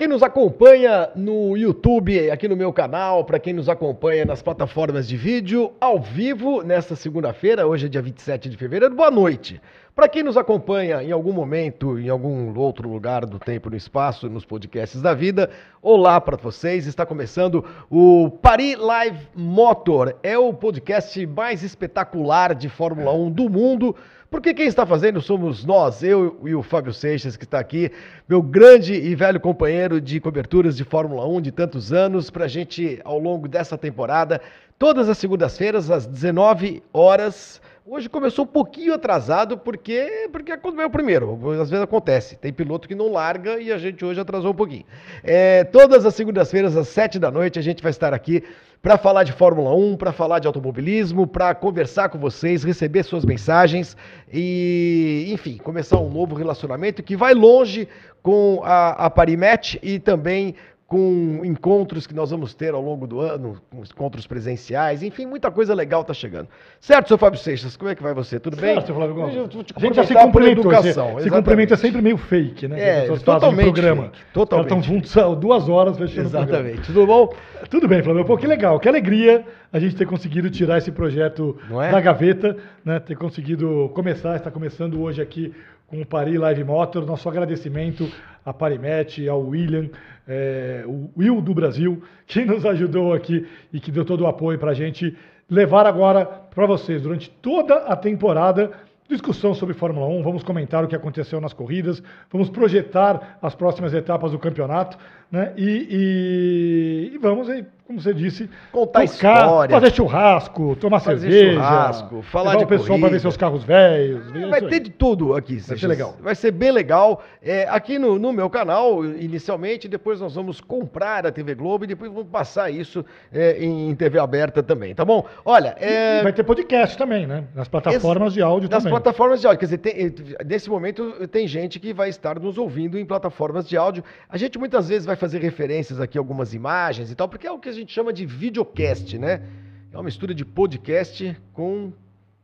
quem nos acompanha no YouTube, aqui no meu canal, para quem nos acompanha nas plataformas de vídeo, ao vivo, nesta segunda-feira, hoje é dia 27 de fevereiro, boa noite. Para quem nos acompanha em algum momento, em algum outro lugar do tempo e no espaço, nos podcasts da vida, olá para vocês. Está começando o Paris Live Motor. É o podcast mais espetacular de Fórmula 1 do mundo. Porque quem está fazendo somos nós, eu e o Fábio Seixas, que está aqui, meu grande e velho companheiro de coberturas de Fórmula 1 de tantos anos, para a gente, ao longo dessa temporada, todas as segundas-feiras, às 19 horas. Hoje começou um pouquinho atrasado, porque porque é o primeiro. Às vezes acontece. Tem piloto que não larga e a gente hoje atrasou um pouquinho. É, todas as segundas-feiras, às 7 da noite, a gente vai estar aqui para falar de Fórmula 1, para falar de automobilismo, para conversar com vocês, receber suas mensagens e, enfim, começar um novo relacionamento que vai longe com a, a Parimatch e também com encontros que nós vamos ter ao longo do ano, encontros presenciais, enfim, muita coisa legal está chegando. Certo, seu Fábio Seixas, como é que vai você? Tudo bem? Certo, Flávio Gomes. A gente já se cumprimentou, educação, se, se cumprimenta sempre meio fake, né? É, totalmente programa. Fake, totalmente. Estão juntos duas horas fechando Exatamente. Tudo bom? Tudo bem, Flávio. Pô, que legal, que alegria a gente ter conseguido tirar esse projeto é? da gaveta, né? Ter conseguido começar, está começando hoje aqui com o Paris Live Motor. Nosso agradecimento a Parimet, ao William, é, o Will do Brasil, que nos ajudou aqui e que deu todo o apoio para a gente levar agora para vocês, durante toda a temporada, discussão sobre Fórmula 1, vamos comentar o que aconteceu nas corridas, vamos projetar as próximas etapas do campeonato, né? E, e, e vamos como você disse, contar tocar, história, fazer churrasco, tomar fazer cerveja, churrasco, falar de o pessoal para ver seus carros velhos. Vai ter de tudo aqui. Vai ser legal. Vai ser bem legal. É, aqui no, no, meu canal, inicialmente, depois nós vamos comprar a TV Globo e depois vamos passar isso é, em, TV aberta também, tá bom? Olha, é... vai ter podcast também, né? Nas plataformas de áudio também. Plataformas de áudio, quer dizer, tem, nesse momento tem gente que vai estar nos ouvindo em plataformas de áudio. A gente muitas vezes vai fazer referências aqui algumas imagens e tal, porque é o que a gente chama de videocast, né? É uma mistura de podcast com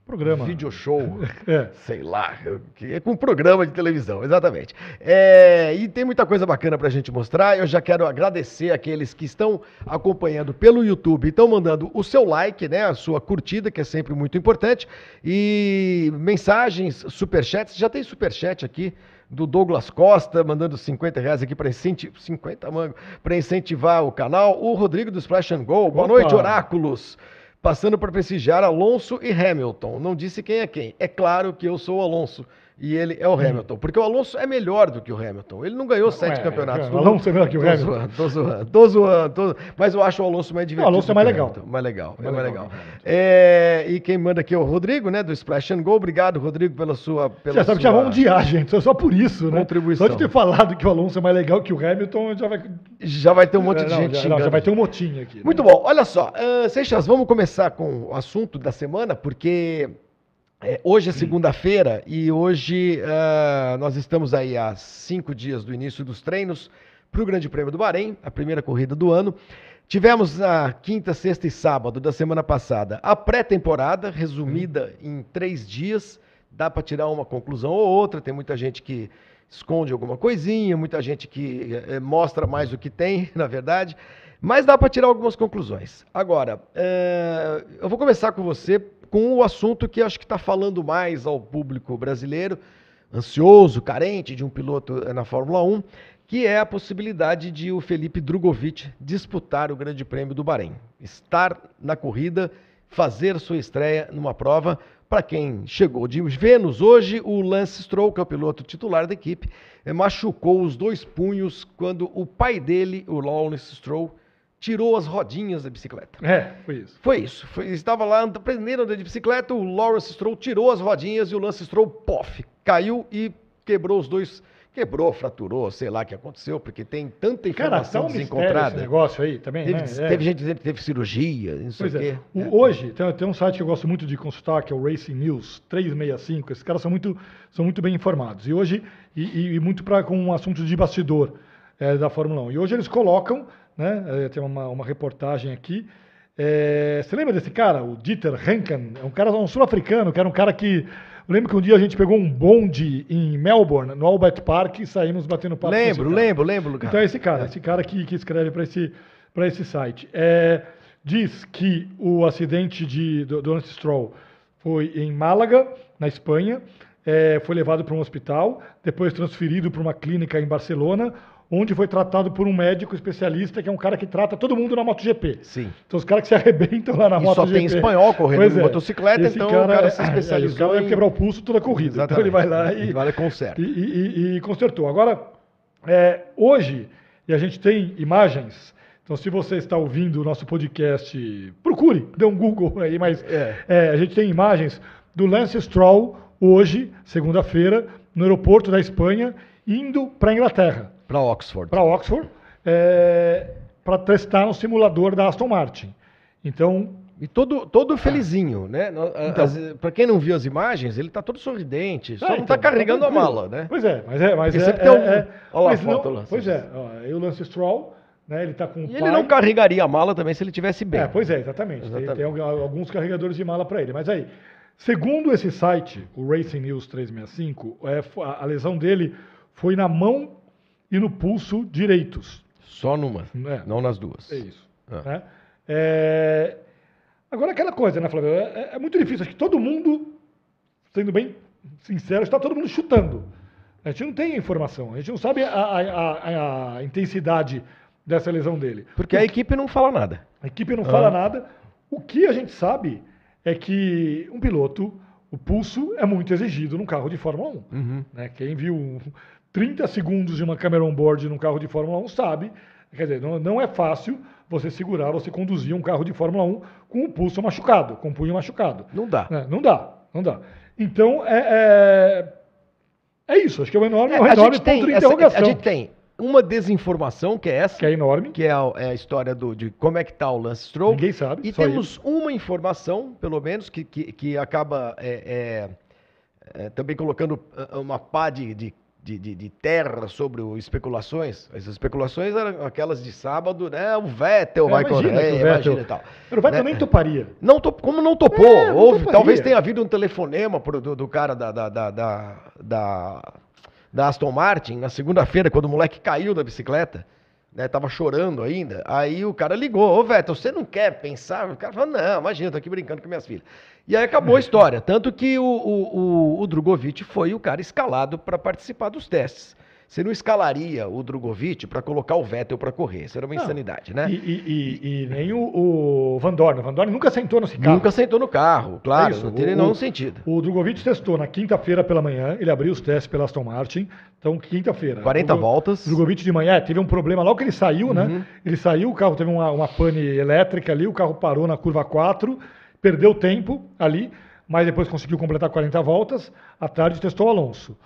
programa. Video show, é. sei lá, que é com programa de televisão, exatamente. É, e tem muita coisa bacana para a gente mostrar. Eu já quero agradecer aqueles que estão acompanhando pelo YouTube, estão mandando o seu like, né, a sua curtida, que é sempre muito importante, e mensagens, superchats. Já tem superchat aqui do Douglas Costa, mandando 50 reais aqui para incentivar, 50 mango, para incentivar o canal. O Rodrigo do Splash and Go. Boa Opa. noite, Oráculos. Passando para prestigiar Alonso e Hamilton. Não disse quem é quem. É claro que eu sou o Alonso e ele é o hum. Hamilton. Porque o Alonso é melhor do que o Hamilton. Ele não ganhou não sete é, campeonatos. É, o Alonso é melhor que o tô Hamilton. Zoando, tô zoando, tô zoando, tô zoando. Mas eu acho o Alonso mais divertido. O Alonso é mais legal. Mais legal, mais, é mais legal. É, e quem manda aqui é o Rodrigo, né, do Splash and Go. Obrigado, Rodrigo, pela sua. Pela já sabe sua que já vamos odiar, gente. Só por isso, né? Contribuição. Só de ter falado que o Alonso é mais legal que o Hamilton, já vai. Já vai ter um monte de não, gente já, não, já vai ter um motinho aqui. Né? Muito bom. Olha só, uh, Seixas, vamos começar com o assunto da semana, porque é, hoje é segunda-feira e hoje uh, nós estamos aí há cinco dias do início dos treinos para o Grande Prêmio do Bahrein, a primeira corrida do ano. Tivemos na quinta, sexta e sábado da semana passada a pré-temporada, resumida em três dias. Dá para tirar uma conclusão ou outra. Tem muita gente que esconde alguma coisinha, muita gente que é, mostra mais o que tem, na verdade. Mas dá para tirar algumas conclusões. Agora, é, eu vou começar com você com o assunto que acho que está falando mais ao público brasileiro, ansioso, carente de um piloto na Fórmula 1, que é a possibilidade de o Felipe Drogovic disputar o Grande Prêmio do Bahrein. Estar na corrida, fazer sua estreia numa prova. Para quem chegou de Vênus hoje, o Lance Stroll, que é o piloto titular da equipe, machucou os dois punhos quando o pai dele, o Lawrence Stroll, tirou as rodinhas da bicicleta. É, foi isso. Foi isso. Foi, estava lá aprendendo de bicicleta, o Lawrence Stroll tirou as rodinhas e o Lance Stroll, pof, caiu e quebrou os dois. Quebrou, fraturou, sei lá o que aconteceu, porque tem tanta informação Cara, tá um desencontrada. Esse negócio aí também, teve, né? teve é. gente dizendo que teve cirurgia, não sei pois o é. quê. O, é. Hoje, tem, tem, um site que eu gosto muito de consultar, que é o Racing News 365. Esses caras são muito, são muito bem informados. E hoje, e, e muito para com um assunto de bastidor é, da Fórmula 1. E hoje eles colocam né? Tem uma, uma reportagem aqui. É, você lembra desse cara, o Dieter Henken? É um cara um sul-africano, que era um cara que Eu lembro que um dia a gente pegou um bonde em Melbourne, no Albert Park, e saímos batendo papo Lembro, lembro, lembro, Lucas. Então é esse cara, é. esse cara que, que escreve para esse, esse site. É, diz que o acidente de, do, do Lance Stroll foi em Málaga, na Espanha, é, foi levado para um hospital, depois transferido para uma clínica em Barcelona, onde foi tratado por um médico especialista, que é um cara que trata todo mundo na MotoGP. Sim. Então os caras que se arrebentam lá na e MotoGP. só tem espanhol correndo pois é. motocicleta, então cara, o cara se especializou. É, o cara em... quebrar o pulso toda a corrida. Exatamente. Então ele vai lá e, vale conserta. E, e, e, consertou. Agora, é, hoje, e a gente tem imagens. Então, se você está ouvindo o nosso podcast, procure, dê um Google aí, mas é. É, a gente tem imagens do Lance Stroll hoje, segunda-feira, no aeroporto da Espanha, indo para a Inglaterra. Para Oxford. Para Oxford, é, para testar no simulador da Aston Martin. Então. E todo, todo felizinho, né? Então, para quem não viu as imagens, ele está todo sorridente, só é, não está então, carregando tá a mala, né? Pois é, mas é. Mas é, sempre é, tem um. É, olha lá a foto, não, Pois é, ó, o Lance Stroll. Né, ele tá com e pai. ele não carregaria a mala também se ele tivesse bem. É, pois é, exatamente. exatamente. Tem, tem, alguns carregadores de mala para ele. Mas aí, segundo esse site, o Racing News 365, é, a lesão dele foi na mão e no pulso direitos. Só numa, é. não nas duas. É isso. Ah. Né? É... Agora, aquela coisa, né, Flávio? É, é, muito difícil. Acho que todo mundo, sendo bem sincero, está todo mundo chutando. A gente não tem informação. A gente não sabe a, a, a, a intensidade dessa lesão dele. Porque a equipe não fala nada. A equipe não ah. fala nada. O que a gente sabe é que um piloto, o pulso é muito exigido num carro de Fórmula 1. Uhum. Né? Quem viu 30 segundos de uma câmera on-board num carro de Fórmula 1 sabe. Quer dizer, não, não, é fácil você segurar, você conduzir um carro de Fórmula 1 com o pulso machucado, com o punho machucado. Não dá. É, não dá, não dá. Então, é, é, é isso. Acho que é um enorme, é, um enorme ponto de interrogação. Essa, a gente tem uma desinformação, que é essa. Que é enorme. Que é a, é a história do, de como é que está o Lance Stroll. Ninguém sabe. E temos ele. uma informação, pelo menos, que, que, que acaba é, é, é também colocando uh, uma pá de, de de, de, de, terra sobre o especulações. As especulações eram aquelas de sábado, né? O Vettel é, vai correr, Vettel... imagina e tal. Mas o Vettel né? nem toparia. Não top, como não topou? É, não Houve, talvez tenha havido um telefonema pro, do, do cara da, da, da, da, da Aston Martin na segunda-feira, quando o moleque caiu da bicicleta. Né, tava chorando ainda. Aí o cara ligou, ô Vettel, você não quer pensar? O cara falou, não, imagina, tô aqui brincando com minhas filhas. E aí acabou a história. Tanto que o, o, o, o Drogovic foi o cara escalado para participar dos testes. Você não escalaria o Drogovic para colocar o Vettel para correr. Isso era uma não. insanidade, né? E, e, e, e nem o, o, Van Dorn. O Van Dorn nunca sentou nesse carro. Nunca sentou no carro, claro. É isso. Não teria nenhum sentido. O Drogovic testou na quinta-feira pela manhã. Ele abriu os testes pela Aston Martin. Então, quinta-feira. 40 o, voltas. Drogovic de manhã é, teve um problema logo que ele saiu, né? uhum. né? Ele saiu, o carro teve uma, uma pane elétrica ali. O carro parou na curva 4. Perdeu tempo ali mas depois conseguiu completar 40 voltas. À tarde testou o Alonso.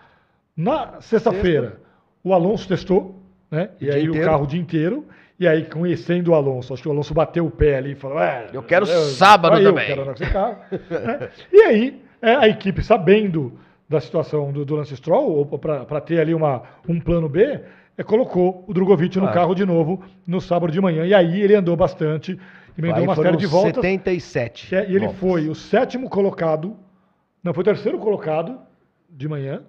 Na sexta-feira, o Alonso testou, né? E aí inteiro. o carro o dia inteiro. E aí, conhecendo o Alonso, acho que o Alonso bateu o pé ali e falou: é, Eu quero Deus, sábado eu também. Quero carro. né? E aí, é, a equipe, sabendo da situação do, do Lance Stroll, para ter ali uma, um plano B, é, colocou o Drogovic no carro de novo no sábado de manhã. E aí ele andou bastante emendou uma série de voltas. 77. É, e ele voltas. foi o sétimo colocado, não, foi o terceiro colocado de manhã.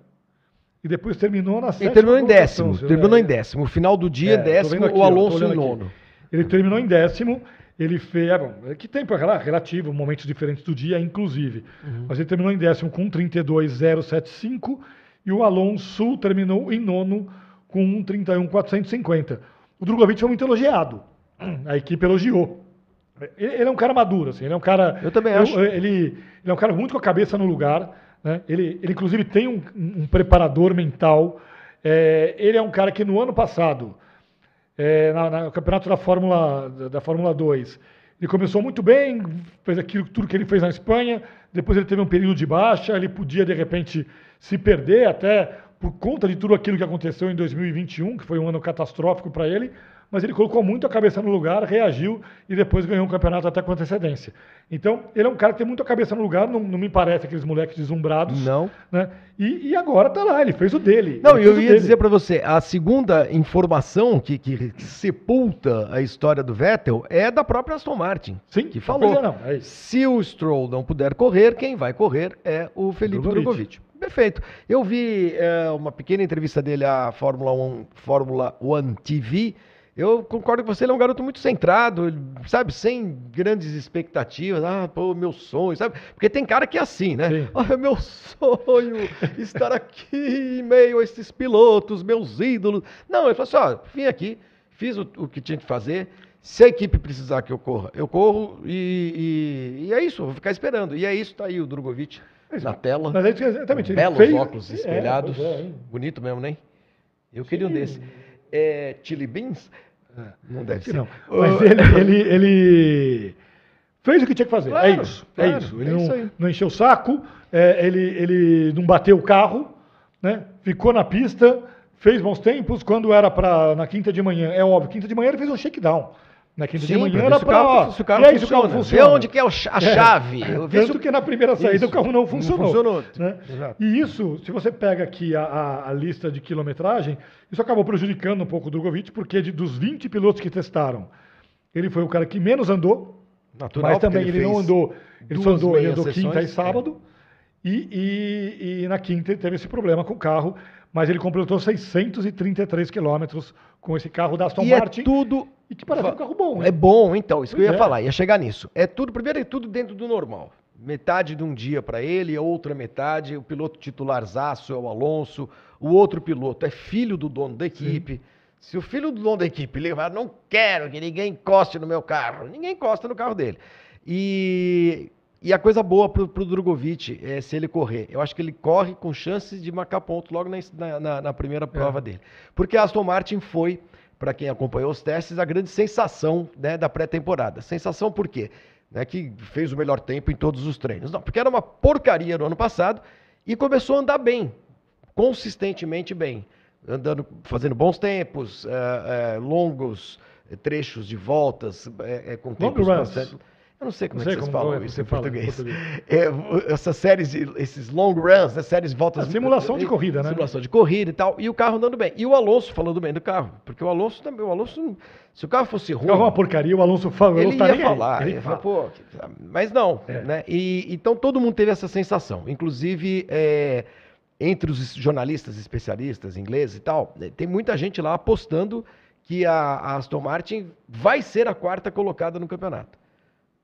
E depois terminou na sétima. Ele terminou em décimo. Terminou em décimo. final do dia, é, décimo, aqui, o Alonso em nono. Aqui. Ele terminou em décimo. Ele fez. É, bom, é que tempo é relativo, momentos diferentes do dia, inclusive. Uhum. Mas ele terminou em décimo com 32,075. E o Alonso terminou em nono com 31,450. O Drogovic foi muito elogiado. A equipe elogiou. Ele, é um cara maduro, assim, ele é um cara. Eu também acho. Ele, ele é um cara muito com a cabeça no lugar. Né? Ele, ele, inclusive, tem um, um preparador mental. É, ele é um cara que no ano passado, é, na, na, no campeonato da Fórmula, da, da Fórmula 2, ele começou muito bem, fez aquilo tudo que ele fez na Espanha. Depois ele teve um período de baixa, ele podia de repente se perder até por conta de tudo aquilo que aconteceu em 2021, que foi um ano catastrófico para ele. Mas ele colocou muito a cabeça no lugar, reagiu e depois ganhou um campeonato até com antecedência. Então, ele é um cara que tem muito a cabeça no lugar, não, não me parece aqueles moleques deslumbrados. Não. Né? E, e, agora tá lá, ele fez o dele. Não, eu ia dizer para você, a segunda informação que, que, sepulta a história do Vettel é da própria Aston Martin. Sim, que falou. Não, é se o Stroll não puder correr, quem vai correr é o Felipe Drogovic. Drogovic. Perfeito. Eu vi é, uma pequena entrevista dele à Fórmula 1, Fórmula 1 TV eu concordo com você, ele é um garoto muito centrado, sabe, sem grandes expectativas. Ah, pô, meu sonho, sabe? Porque tem cara que é assim, né? Ah, meu sonho estar aqui em meio a esses pilotos, meus ídolos. Não, ele falou assim: ó, vim aqui, fiz o, o que tinha que fazer. Se a equipe precisar que eu corra, eu corro e, e, e é isso, vou ficar esperando. E é isso, tá aí o Drogovic na tela. Mas é exatamente. Belos fez... óculos é, espelhados. É, é, Bonito mesmo, né? Eu Sim. queria um desse é, Chili Beans? É. Não deve ser. Não. Mas ele, ele, ele fez o que tinha que fazer. É claro, é isso. Claro, é isso. Ele é não, isso não, encheu o saco, é, ele, ele não bateu o carro, né? ficou na pista, fez bons tempos. Quando era para na quinta de manhã, é óbvio, quinta de manhã ele fez um shakedown. Na quinta Sim, de manhã era para. Se o carro, e aí, funciona, o carro funciona. Vê onde que é a chave. É, tanto que na primeira saída isso, o carro não funcionou. Não funcionou. Né? E isso, se você pega aqui a, a, a, lista de quilometragem, isso acabou prejudicando um pouco o Drogovic, porque de, dos 20 pilotos que testaram, ele foi o cara que menos andou. Natural, mas também ele, ele não andou. Ele só andou, ele andou sessões, quinta e sábado. É. E, e, e na quinta ele teve esse problema com o carro mas ele completou 633 quilômetros com esse carro da Aston e é Martin. É tudo. E que parece um carro bom, né? É bom, então. Isso pois que eu ia é. falar, ia chegar nisso. É tudo, primeiro é tudo dentro do normal. Metade de um dia para ele, a outra metade. O piloto titularzaço é o Alonso. O outro piloto é filho do dono da equipe. Sim. Se o filho do dono da equipe levar, não quero que ninguém encoste no meu carro, ninguém encosta no carro dele. E e a coisa boa pro, pro Drogovic é se ele correr. Eu acho que ele corre com chances de marcar ponto logo na, na, na primeira prova é. dele. Porque a Aston Martin foi, para quem acompanhou os testes, a grande sensação né, da pré-temporada. Sensação por quê? Né, que fez o melhor tempo em todos os treinos. Não, porque era uma porcaria no ano passado e começou a andar bem, consistentemente bem. Andando, fazendo bons tempos, é, é, longos trechos de voltas, é, com tempos bastante eu não sei como, não sei é que vocês falam isso em português. português. É, essas séries, esses long runs, né, séries de voltas. A simulação de corrida, né? Simulação de corrida e tal. E o carro andando bem. E o Alonso falando bem do carro. Porque o Alonso também. O Alonso, se o carro fosse ruim. O carro é uma porcaria, o Alonso fala. Ele ia falar. Ele ia falar, pô. Mas não. É. Né? E, então todo mundo teve essa sensação. Inclusive. É, entre os jornalistas especialistas ingleses e tal, né, tem muita gente lá apostando que a, a Aston Martin vai ser a quarta colocada no campeonato.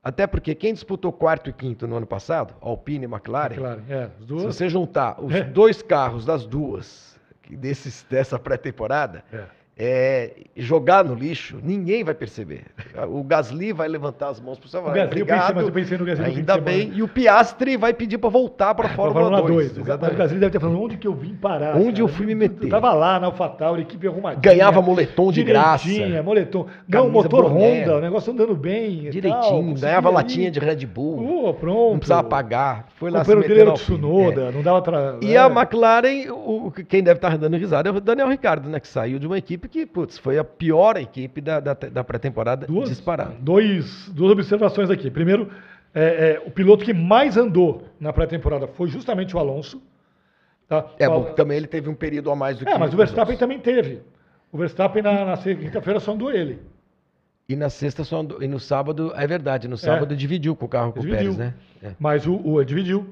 Até porque quem disputou quarto e quinto no ano passado, Alpine e McLaren, McLaren é, se você juntar os é. dois carros das duas desses, dessa pré-temporada, é é, jogar no lixo, ninguém vai perceber. O Gasly vai levantar as mãos para o seu O Gasly, eu pensei, mas eu pensei no Gasly Ainda bem. E o Piastri vai pedir para voltar para a Fórmula, Fórmula 2. 2 o Gasly deve ter falado, onde que eu vim parar? Onde cara? eu fui me meter? Eu tava lá na AlphaTauri, equipe arrumadinha. Ganhava moletom de graça. moletom. Não, motor boné. Honda, o negócio andando bem. Direitinho, tal, ganhava latinha de Red Bull. Oh, pronto. Não precisava pagar. Foi lá o se dele era o Tsunoda, é. não dava tra... E é. a McLaren, o, quem deve estar dando risada é o Daniel Ricardo, né? Que saiu de uma equipe que, putz, foi a pior equipe da, da, da pré-temporada disparada. Dois, duas observações aqui. Primeiro, é, é, o piloto que mais andou na pré-temporada foi justamente o Alonso. Tá? É, bom, também ele teve um período a mais do é, que É, mas o Verstappen também teve. O Verstappen na, na quinta-feira só andou ele. E na sexta só andou, e no sábado, é verdade, no sábado é. dividiu com o carro com dividiu. o Pérez, né? É. Mas o, o dividiu.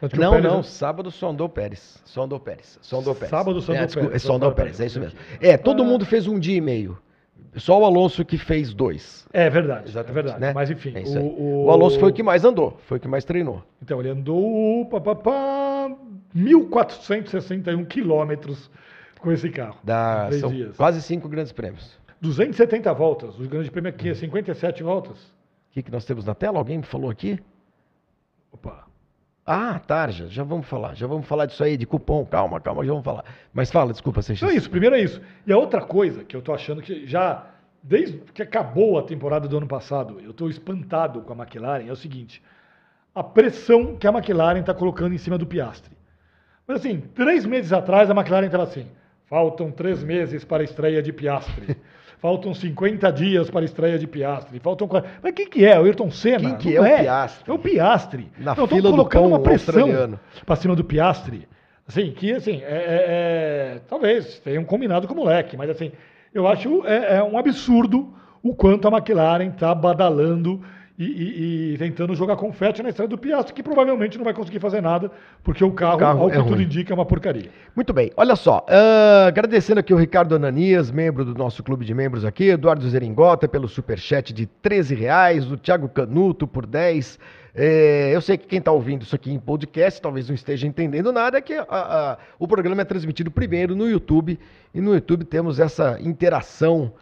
Não, Pérez... não, sábado só andou Pérez. Só andou Pérez. Só andou Pérez. Sábado só andou é, Pérez. Só andou Pérez, é isso mesmo. É, todo ah. mundo fez um dia e meio. Só o Alonso que fez dois. É verdade, Exatamente, é verdade. Né? Mas enfim. É o, o... o, Alonso foi o que mais andou, foi o que mais treinou. Então ele andou pá, pá, pá, 1.461 quilômetros com esse carro. Da, são dias. quase cinco grandes prêmios. 270 voltas. O grande prêmio aqui é 57 voltas. O que, que nós temos na tela? Alguém me falou aqui? Opa. Ah, Tarja, já vamos falar, já vamos falar disso aí, de cupom, calma, calma, já vamos falar. Mas fala, desculpa, Seixas. Não é isso, primeiro é isso. E a outra coisa que eu tô achando que já, desde que acabou a temporada do ano passado, eu estou espantado com a McLaren, é o seguinte, a pressão que a McLaren está colocando em cima do Piastre. Mas assim, três meses atrás a McLaren estava assim, faltam três meses para a estreia de Piastre. Faltam 50 dias para a estreia de Piastri, faltam... Mas quem que é? O Ayrton Senna? Quem que é, é, o Piastri? É o Piastri. Na então, fila colocando do uma pressão para cima do Piastri. Assim, que assim, é, é, é, talvez tenham combinado com o moleque, mas assim, eu acho é, é um absurdo o quanto a McLaren está badalando e, e, e, tentando jogar confete na estrada do Piastri, que provavelmente não vai conseguir fazer nada, porque o carro, o carro ao que é tudo ruim. indica, é uma porcaria. Muito bem, olha só, uh, agradecendo aqui o Ricardo Ananias, membro do nosso clube de membros aqui, Eduardo Zeringota pelo superchat de 13 reais, o Thiago Canuto por 10 é, eu sei que quem está ouvindo isso aqui em podcast talvez não esteja entendendo nada, é que a, a, o programa é transmitido primeiro no YouTube, e no YouTube temos essa interação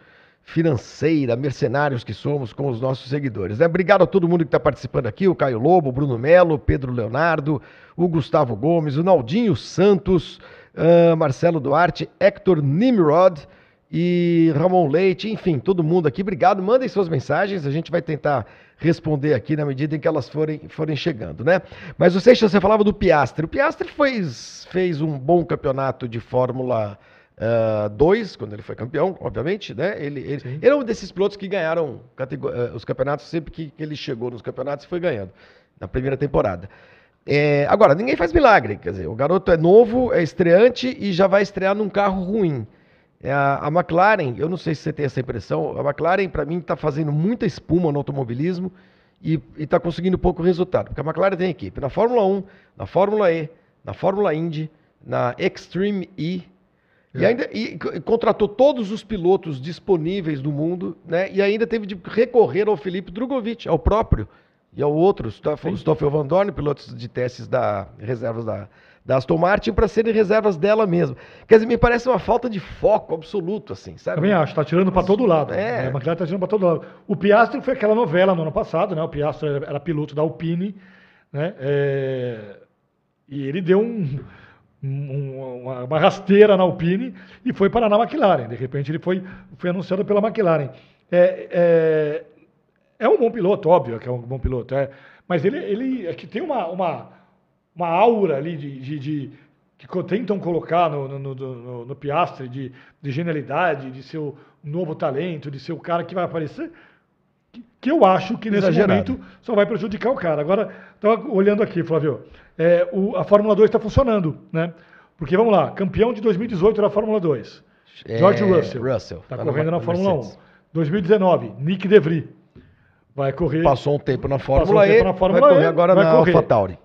financeira, mercenários que somos com os nossos seguidores. Né? Obrigado a todo mundo que está participando aqui, o Caio Lobo, o Bruno Melo, o Pedro Leonardo, o Gustavo Gomes, o Naldinho Santos, uh, Marcelo Duarte, Hector Nimrod e Ramon Leite, enfim, todo mundo aqui. Obrigado, mandem suas mensagens, a gente vai tentar responder aqui na medida em que elas forem, forem chegando, né? Mas o Seixas, você falava do Piastre. O Piastre fez, fez um bom campeonato de Fórmula 2, uh, ah, quando ele foi campeão, obviamente, né? Ele, ele, ele é um desses pilotos que ganharam uh, os campeonatos sempre que, que, ele chegou nos campeonatos e foi ganhando na primeira temporada. É, agora, ninguém faz milagre, quer dizer, o garoto é novo, é estreante e já vai estrear num carro ruim. É, a, a McLaren, eu não sei se você tem essa impressão, a McLaren, para mim, está fazendo muita espuma no automobilismo e está conseguindo pouco resultado. Porque a McLaren tem equipe na Fórmula 1, na Fórmula E, na Fórmula Indy, na Extreme E, e ainda e, contratou todos os pilotos disponíveis do mundo, né? E ainda teve de recorrer ao Felipe Drogovic, ao próprio, e ao outro, Stoffel, Stoffel Van Dorn, pilotos de testes da reservas da, da Aston Martin, para serem reservas dela mesma. Quer dizer, me parece uma falta de foco absoluto, assim, sabe? Também acho, está tirando para todo lado. É. Né? A McLaren está tirando para todo lado. O Piastri foi aquela novela no ano passado, né? O Piastri era, era piloto da Alpine, né? É... E ele deu um, uma, uma, rasteira na Alpine e foi parar na McLaren. De repente ele foi, foi anunciado pela McLaren. É, é, é um bom piloto, óbvio que é um bom piloto, é, mas ele, ele é que tem uma, uma, uma aura ali de, de, de que tentam colocar no, no, no, no Piastre de, de genialidade, de ser o novo talento, de ser o cara que vai aparecer, que eu acho que nesse Exagerado. momento só vai prejudicar o cara. Agora, estava olhando aqui, Flávio, é, o, a Fórmula 2 está funcionando, né? Porque vamos lá, campeão de 2018 da Fórmula 2, é, George Russell. Está tá correndo na Fórmula Mercedes. 1. 2019, Nick DeVries. Vai correr. Passou um tempo na Fórmula um E, na Fórmula vai correr e, agora na AlphaTauri.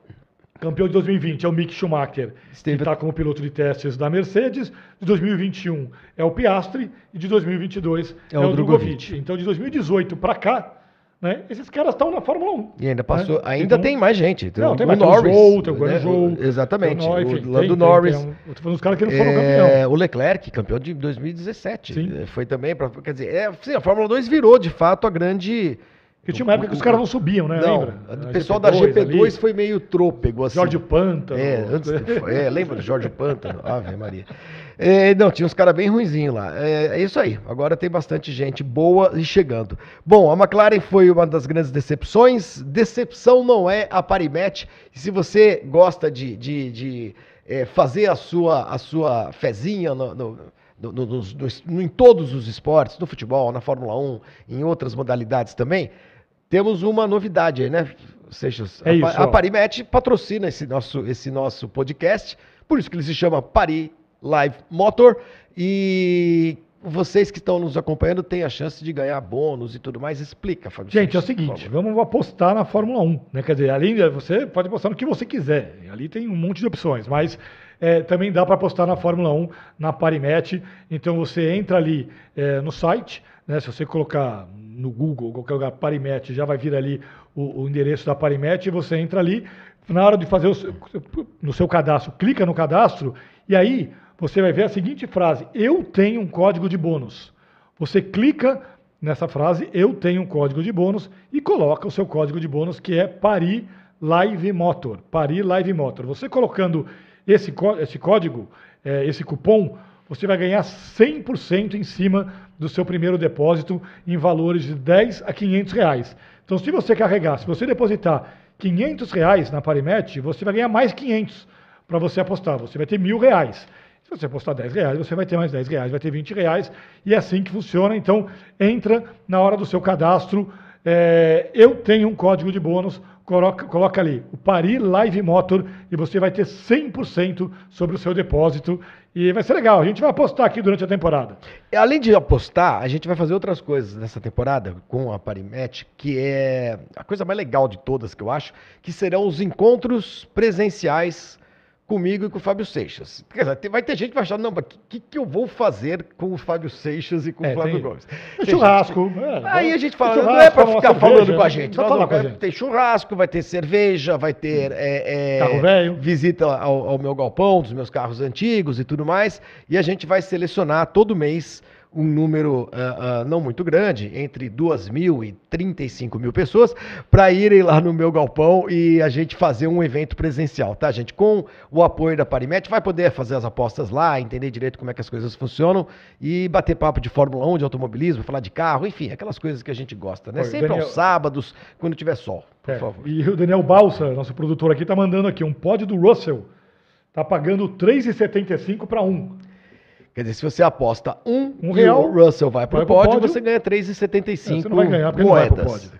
Campeão de 2020 é o Mick Schumacher, Esteve... que está como piloto de testes da Mercedes. De 2021 é o Piastri e de 2022 é, é o Drogovic. Então, de 2018 para cá, né? Esses caras estão na Fórmula 1. E ainda passou, né? ainda então, tem mais gente. Tem não, tem mais, o Norris, tem o Joe, tem o né? Exatamente. O, o Lando tem, Norris. Tem, tem um, falando dos caras que não foram é, campeão. O Leclerc, campeão de 2017. Sim. É, foi também para, quer dizer, é, sim, a Fórmula 2 virou de fato a grande porque tinha uma época que os caras não subiam, né? Não, lembra? O pessoal GP2 da GP2 ali. foi meio trôpego, assim. Jorge Pântano. É, antes, é lembra do Jorge Pântano? Ave Maria. É, não, tinha uns caras bem ruinzinhos lá. É, é, isso aí. Agora tem bastante gente boa e chegando. Bom, a McLaren foi uma das grandes decepções. Decepção não é a Parimet. E se você gosta de, de, de é, fazer a sua, a sua fezinha no, no, no, no, em todos os esportes, no futebol, na Fórmula 1, em outras modalidades também, temos uma novidade aí, né, Seixas? É a, a Parimet patrocina esse nosso, esse nosso podcast, por isso que ele se chama Pari Live Motor. E vocês que estão nos acompanhando têm a chance de ganhar bônus e tudo mais. Explica, Fábio. Gente, é o seguinte, vamos apostar na Fórmula 1. Né? Quer dizer, ali você pode apostar no que você quiser. Ali tem um monte de opções, mas é, também dá para apostar na Fórmula 1, na Parimet. Então você entra ali é, no site, né? se você colocar no Google, qualquer lugar, Parimet, já vai vir ali o, o endereço da Parimet e você entra ali. Na hora de fazer o, no seu cadastro, clica no cadastro e aí você vai ver a seguinte frase: Eu tenho um código de bônus. Você clica nessa frase, eu tenho um código de bônus, e coloca o seu código de bônus, que é Pari Live Motor. Pari Live Motor. Você colocando esse, esse código, é, esse cupom, você vai ganhar 100% em cima do seu primeiro depósito em valores de 10 a 500 reais. Então, se você carregar, se você depositar 500 reais na Parimet, você vai ganhar mais 500 para você apostar. Você vai ter mil reais. Se você apostar 10 reais, você vai ter mais 10 reais, vai ter 20 reais. E é assim que funciona. Então, entra na hora do seu cadastro. É, eu tenho um código de bônus coloca, coloca ali o Paris Live Motor e você vai ter 100% sobre o seu depósito. E vai ser legal. A gente vai apostar aqui durante a temporada. Além de apostar, a gente vai fazer outras coisas nessa temporada com a Parimet, que é a coisa mais legal de todas que eu acho, que serão os encontros presenciais comigo e com o Fábio Seixas. Quer dizer, vai ter gente que vai achar, não, mas o que, que eu vou fazer com o Fábio Seixas e com é, o Flávio tem... Gomes? Tem churrasco. É, aí a gente fala, não é para ficar falando com a gente. Não, não, com gente. Tem churrasco, vai ter cerveja, vai ter é, é, Carro velho. visita ao, ao meu galpão, dos meus carros antigos e tudo mais. E a gente vai selecionar todo mês um número uh, uh, não muito grande, entre 2 mil e 35 mil pessoas, para irem lá no meu galpão e a gente fazer um evento presencial, tá, gente? Com o apoio da Parimet, vai poder fazer as apostas lá, entender direito como é que as coisas funcionam e bater papo de Fórmula 1, de automobilismo, falar de carro, enfim, aquelas coisas que a gente gosta, né? Oi, Sempre Daniel... aos sábados, quando tiver sol, por é, favor. E o Daniel Balsa, nosso produtor aqui, tá mandando aqui um pódio do Russell. Tá pagando 3,75 para 1. Quer dizer, se você aposta um, um real, o Russell vai para o pódio, pódio, você ganha 3,75 é, Você não vai ganhar porque moedas. não vai pro pódio.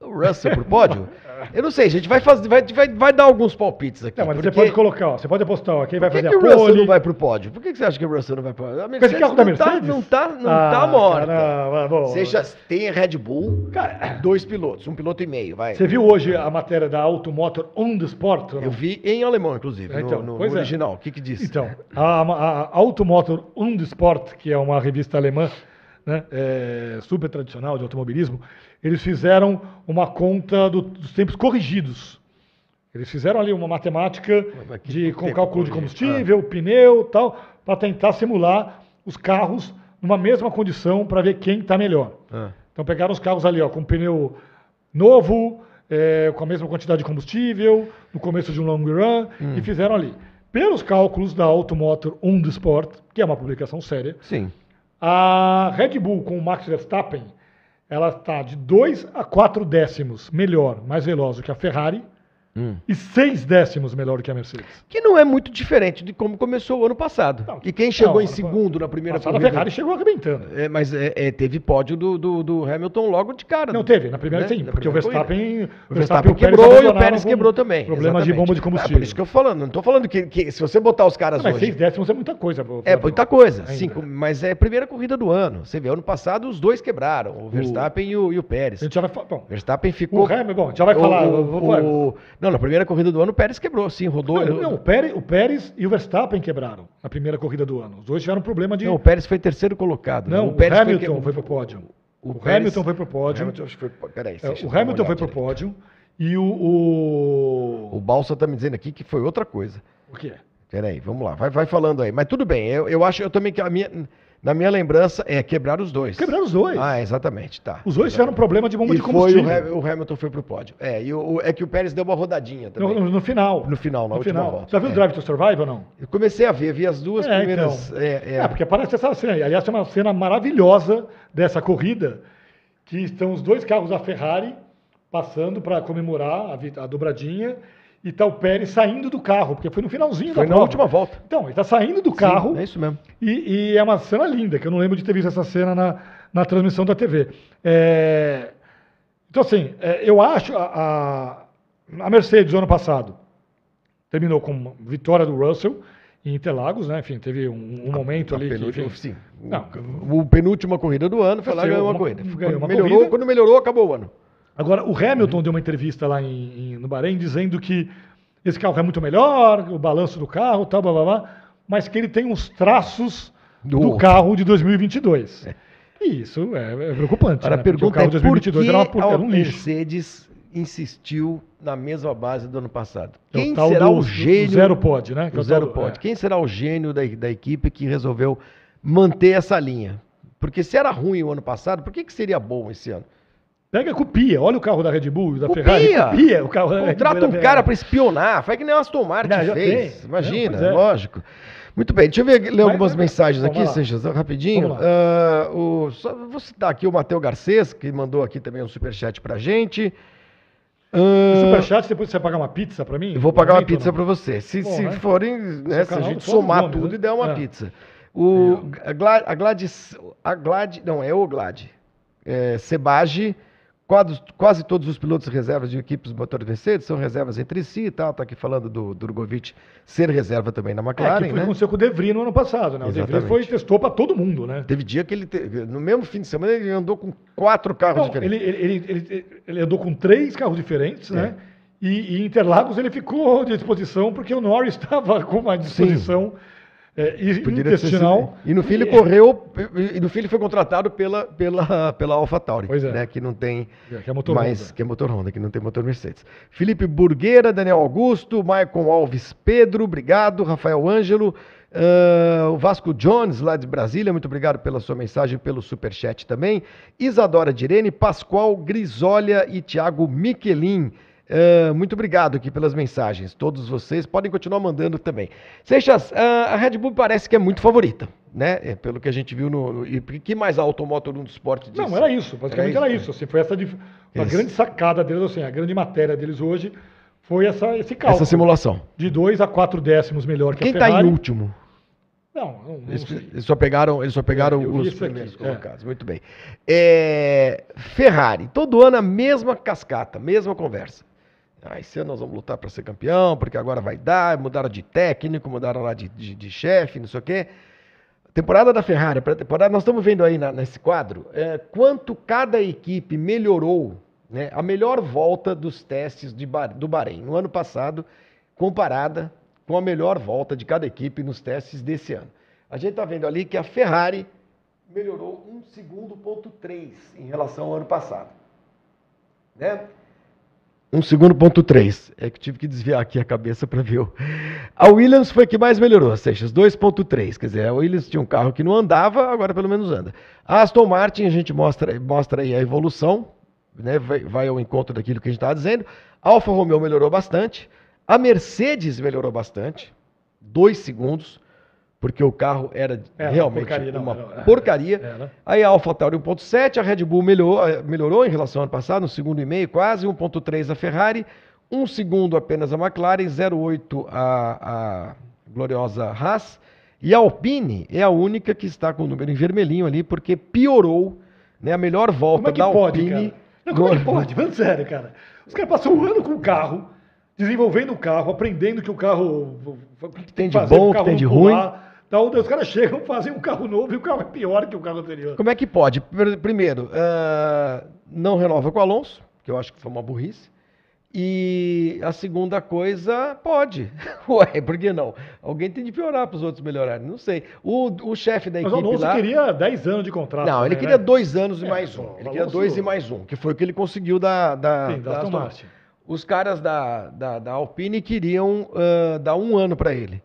O Russell pro pódio? Eu não sei, a gente vai, fazer, vai, vai, vai dar alguns palpites aqui. Não, mas porque... você pode colocar, ó, você pode apostar, ó, quem vai fazer que a pole... Por que o Russell não vai pro pódio? Por que você acha que o Russell não vai pro pódio? A Mercedes, carro da Mercedes? Não tá, não tá, não tá ah, morta. Caramba, Seja, tem Red Bull, cara, dois pilotos, um piloto e meio, vai. Você viu hoje a matéria da Automotor on the Sport? Eu vi em alemão, inclusive, é, então, no, no, é. original. O que que disse? Então, a, a, a Automotor on the Sport, que é uma revista alemã, né, é, super tradicional de automobilismo, eles fizeram uma conta do, dos tempos corrigidos. Eles fizeram ali uma matemática de, com cálculo de combustível, ah. pneu tal, para tentar simular os carros numa mesma condição para ver quem está melhor. Ah. Então pegaram os carros ali ó, com pneu novo, é, com a mesma quantidade de combustível, no começo de um long run, hum. e fizeram ali. Pelos cálculos da Automotor Sport, que é uma publicação séria, Sim. A Red Bull com o Max Verstappen, ela está de 2 a 4 décimos melhor, mais veloz do que a Ferrari. Hum. E seis décimos melhor do que a Mercedes. Que não é muito diferente de como começou o ano passado. Não, e quem chegou não, em segundo na primeira corrida... A Ferrari chegou arrebentando. É, mas é, é, teve pódio do, do, do, Hamilton logo de cara. Não, teve. Na primeira né? sim, na porque o Verstappen, o Verstappen, quebrou e o Pérez quebrou também. Problemas de bomba de combustível. É por isso que eu falando. Não estou falando que, que, se você botar os caras não, mas hoje... seis décimos é muita coisa. É muita coisa, cinco, mas é a primeira corrida do ano. Você vê, ano passado os dois quebraram, o Verstappen o... E, o, e o Pérez. A gente já vai falar... Verstappen ficou... O Hamilton, bom, já vai falar... Não, na primeira corrida do ano o Pérez quebrou, sim, rodou. Não, não o, Pérez, o, Pérez, e o Verstappen quebraram na primeira corrida do ano. Os dois tiveram problema de. Não, o Pérez foi terceiro colocado. Não, o, Pérez Hamilton foi, foi pro pódio. O, o Pérez... Hamilton foi pro pódio. O Hamilton, foi... Peraí, é, o Hamilton foi pro pódio. E o, o. O Balsa tá me dizendo aqui que foi outra coisa. O que é? Peraí, vamos lá, vai, vai falando aí. Mas tudo bem, eu, eu acho eu também que a minha. Na minha lembrança, é quebrar os dois. Quebrar os dois. Ah, exatamente, tá. Os dois tiveram problema de bomba e de combustível. Foi o, o, Hamilton foi pro pódio. É, e o, é que o Pérez deu uma rodadinha também. No, no final. No final, na no última final. volta. Você já viu o é. Drive to Survive ou não? Eu comecei a ver, vi as duas é, primeiras. Então. É, é. porque aparece essa cena. Aliás, é uma cena maravilhosa dessa corrida, que estão os dois carros da Ferrari passando para comemorar a, a dobradinha e tá o Pérez saindo do carro, porque foi no finalzinho foi da prova. Última volta. Então, ele tá saindo do carro. é isso mesmo. E, e, é uma cena linda, que eu não lembro de ter visto essa cena na, na transmissão da TV. É... Então, assim, é, eu acho a, a, a Mercedes, ano passado, terminou com vitória do Russell em Interlagos, né? Enfim, teve um, um momento a, ali que. Enfim, sim. Não, o penúltima corrida do ano foi lá e ganhou uma, uma corrida. Melhorou, corrida. Quando melhorou, acabou o ano. Agora, o Hamilton uhum. deu uma entrevista lá em, em, no Bahrein dizendo que esse carro é muito melhor, o balanço do carro, tal, blá, blá, blá, mas que ele tem uns traços do, do carro de 2022. É. E isso é, é preocupante. Agora, né? a pergunta o carro é de 2022 por que era, uma, era um Mercedes insistiu na mesma base do ano passado. É Quem será do, o gênio... Zero pode, né? É o zero pode. É. Quem será o gênio da, da equipe que resolveu manter essa linha? Porque se era ruim o ano passado, por que, que seria bom esse ano? Pega, copia. Olha o carro da Red Bull, da copia. Ferrari. Copia o carro da Contrata um cara para espionar. Faz que nem o Aston Martin Não, fez. Tem. Imagina, é. lógico. Muito bem, deixa eu ver, ler Mas, algumas mensagens aqui, Seixas, rapidinho. Uh, o, só vou citar aqui o Matheus Garcês, que mandou aqui também um superchat pra gente. Uh, superchat, depois você vai pagar uma pizza para mim? Eu vou pagar uma pizza para você. Se, Bom, se né? forem, né, se a gente somar tudo né? e der uma é. pizza. O, a, Glad, a Gladys, a Glad, não, é o Glad. É, Sebage Quase, quase todos os pilotos reservas de equipes motores Mercedes são reservas entre si e tal. Está aqui falando do Drogovic ser reserva também na McLaren. É, que foi né? aconteceu com o De Vries no ano passado, né? Exatamente. O De Vries foi, testou para todo mundo, né? Teve dia que ele, te... no mesmo fim de semana, ele andou com quatro carros Não, diferentes. Ele, ele, ele, ele, andou com três carros diferentes, né? é. né? E, e Interlagos ele ficou de disposição porque o Norris estava com uma disposição. Sim é, intestinal. E no fim ele correu, e no fim ele foi contratado pela, pela, pela AlphaTauri, pois é. né, que não tem é, que é motor mais, Honda. que é motor Honda, que não tem motor Mercedes. Felipe Burgueira, Daniel Augusto, Maicon Alves Pedro, obrigado, Rafael Ângelo, uh, o Vasco Jones, lá de Brasília, muito obrigado pela sua mensagem, pelo superchat também, Isadora Direne, Pascoal Grisolha e Thiago Miquelin, Uh, muito obrigado aqui pelas mensagens. Todos vocês podem continuar mandando também. Seixas, uh, a Red Bull parece que é muito favorita, né? É, pelo que a gente viu no. E que mais a Automotor 1 do esporte disse? Não, era isso. Basicamente era isso. Era isso. Assim, foi essa uma grande sacada deles, assim, a grande matéria deles hoje foi essa, esse cálculo. Essa simulação. De 2 a 4 décimos melhor que Quem a Ferrari. Quem está em último? Não, não, não eles, eles, só pegaram, eles só pegaram é, os primeiros aqui, é. colocados. É. Muito bem. É, Ferrari, todo ano a mesma cascata, mesma conversa. Ah, esse ano nós vamos lutar para ser campeão, porque agora vai dar, mudaram de técnico, mudaram lá de, de, de chefe, não sei o quê. Temporada da Ferrari, temporada nós estamos vendo aí na, nesse quadro, é, quanto cada equipe melhorou né, a melhor volta dos testes de, do Bahrein no ano passado, comparada com a melhor volta de cada equipe nos testes desse ano. A gente está vendo ali que a Ferrari melhorou um segundo ponto 3 em relação ao ano passado. Né? Um segundo ponto 3. É que tive que desviar aqui a cabeça para ver. A Williams foi a que mais melhorou, Seixas, 2.3. Quer dizer, a Williams tinha um carro que não andava, agora pelo menos anda. A Aston Martin, a gente mostra, mostra aí a evolução, né? vai, vai ao encontro daquilo que a gente estava dizendo. A Alfa Romeo melhorou bastante. A Mercedes melhorou bastante, 2 segundos porque o carro era é, realmente porcaria, uma não, não, porcaria. Né? Aí a AlphaTauri 1.7, a Red Bull melhorou, eh, melhorou em relação ao ano passado, no segundo e meio quase, 1.3 a Ferrari, um segundo apenas a McLaren, 0.8 a, a gloriosa Haas, e a Alpine é a única que está com o número em vermelhinho ali, porque piorou né, a melhor volta é da Alpine. Pode, não, como é que pode? Falando sério, cara. Os caras passam um ano com o carro, desenvolvendo o carro, aprendendo que o carro... O que tem de bom, o que tem de ruim. Então, os caras chegam, fazem um carro novo e o carro é pior que o carro anterior. Como é que pode? Primeiro, uh, não renova com o Alonso, que eu acho que foi uma burrice. E a segunda coisa, pode. Ué, por que não? Alguém tem de piorar para os outros melhorarem. Não sei. O, o chefe da Mas equipe. Mas o Alonso lá... queria 10 anos de contrato. Não, ele né? queria dois anos e é, mais um. Ele queria dois e mais um, que foi o que ele conseguiu da, da, Sim, da Aston Martin. Os caras da, da, da Alpine queriam uh, dar um ano para ele.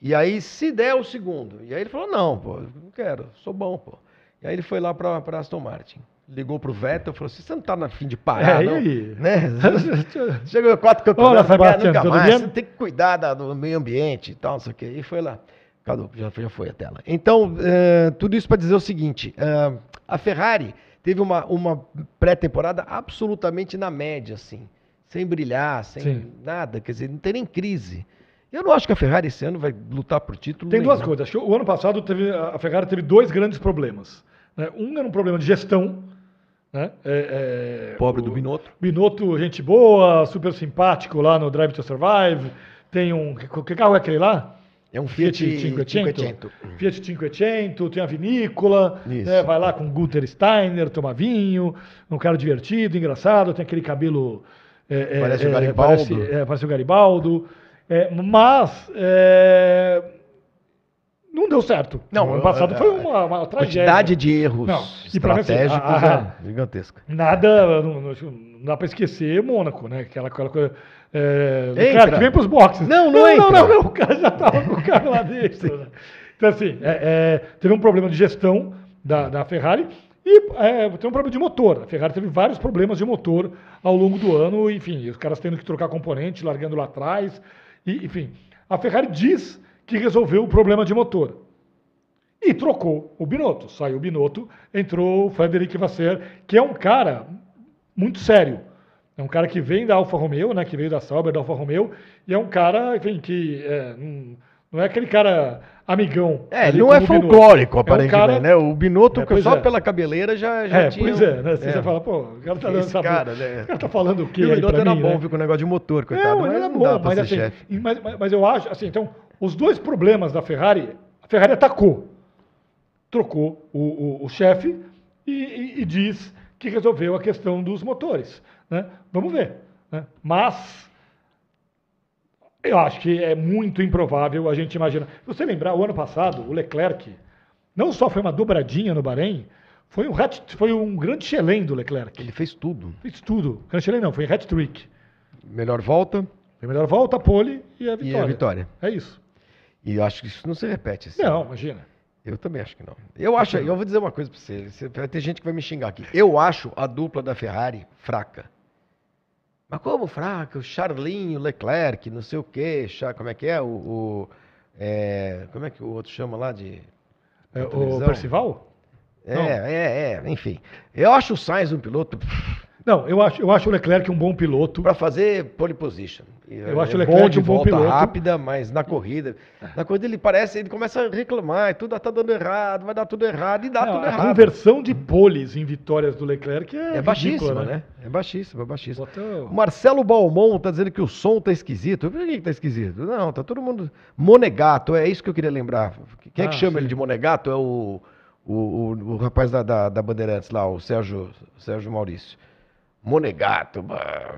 E aí, se der o segundo. E aí ele falou: não, pô, não quero, sou bom, pô. E aí ele foi lá para Aston Martin. Ligou pro Vettel e falou assim: você não tá na fim de parar, é, não? Aí? Né? Chegou quatro campeonatos, Olá, nunca mais. Você tem que cuidar do meio ambiente e tal, não sei o quê. E foi lá. Cadê? Já, já foi a tela. Então, uh, tudo isso para dizer o seguinte: uh, a Ferrari teve uma, uma pré-temporada absolutamente na média, assim. Sem brilhar, sem Sim. nada, quer dizer, não tem nem crise. Eu não acho que a Ferrari esse ano vai lutar por título. Tem nenhum. duas coisas. O ano passado teve, a Ferrari teve dois grandes problemas. Né? Um era um problema de gestão. Né? É, é, Pobre do Binotto. Binotto, gente boa, super simpático lá no Drive to Survive. Tem um. Que carro é aquele lá? É um Fiat, Fiat 500. Fiat 500, tem a vinícola, né, vai lá com Guter Steiner, toma vinho, um cara divertido, engraçado, tem aquele cabelo. É, parece é, o Garibaldo. Parece, é, parece o Garibaldo. É, mas é, não deu certo. Não, ano passado foi uma, uma tragédia. Quantidade de erros não, estratégicos mim, assim, a, é gigantesca. Nada, não, não dá para esquecer Mônaco, né? Aquela, aquela coisa. É, cara que vem para os boxes. Não, não, não, não, não, não, O cara já estava com o carro lá dentro. Né? Então, assim, é, é, teve um problema de gestão da, da Ferrari e é, tem um problema de motor. A Ferrari teve vários problemas de motor ao longo do ano, enfim, os caras tendo que trocar componente, largando lá atrás. E, enfim, a Ferrari diz que resolveu o problema de motor. E trocou o Binotto. Saiu o Binotto, entrou o Frederic Vasser, que é um cara muito sério. É um cara que vem da Alfa Romeo, né? Que veio da Sauber, da Alfa Romeo, e é um cara, enfim, que é, não é aquele cara amigão. É, não é folclórico, aparentemente, é um cara... né? O Binotto, é, só é. pela cabeleira, já, já é, tinha... Pois é, né? Você, é. fala, pô, o cara tá dando essa... Cara, né? O cara tá falando o quê O Binotto era mim, bom, né? viu, com o negócio de motor, coitado. É, mas, era bom, mas, assim, mas, mas, eu acho, assim, então, os dois problemas da Ferrari, a Ferrari atacou, trocou o, o, o chefe e, e, e, diz que resolveu a questão dos motores, né? Vamos ver, né? Mas eu acho que é muito improvável a gente imaginar. Você lembrar, o ano passado, o Leclerc não só foi uma dobradinha no Bahrein, foi um, hat, foi um grande chelém do Leclerc. Ele fez tudo. Fez tudo. Grande chelém não, foi hat-trick. Melhor volta. Foi melhor volta, pole e a vitória. E a vitória. É isso. E eu acho que isso não se repete. Assim. Não, imagina. Eu também acho que não. Eu acho, eu vou dizer uma coisa para você. Vai ter gente que vai me xingar aqui. Eu acho a dupla da Ferrari fraca. Mas como fraca? O Charlinho, Leclerc, não sei o quê. Como é que é? O, o é, como é que o outro chama lá de. É, o Percival? É, é, é, enfim. Eu acho o Sainz um piloto. Não, eu acho, eu acho o Leclerc um bom piloto. Para fazer pole position. Eu é, acho o Leclerc bom de um bom piloto. rápida, mas na corrida. Na corrida ele parece, ele começa a reclamar, tudo tá dando errado, vai dar tudo errado e dá Não, tudo a errado. A conversão de poles em vitórias do Leclerc é, é baixíssima, né? né? É baixíssima, é baixíssima. O Marcelo Balmon tá dizendo que o som tá esquisito. Por que, que tá esquisito? Não, tá todo mundo. Monegato, é isso que eu queria lembrar. Quem é que ah, chama sim. ele de Monegato? É o, o, o, o rapaz da, da, da Bandeirantes lá, o Sérgio, Sérgio Maurício. Monegato,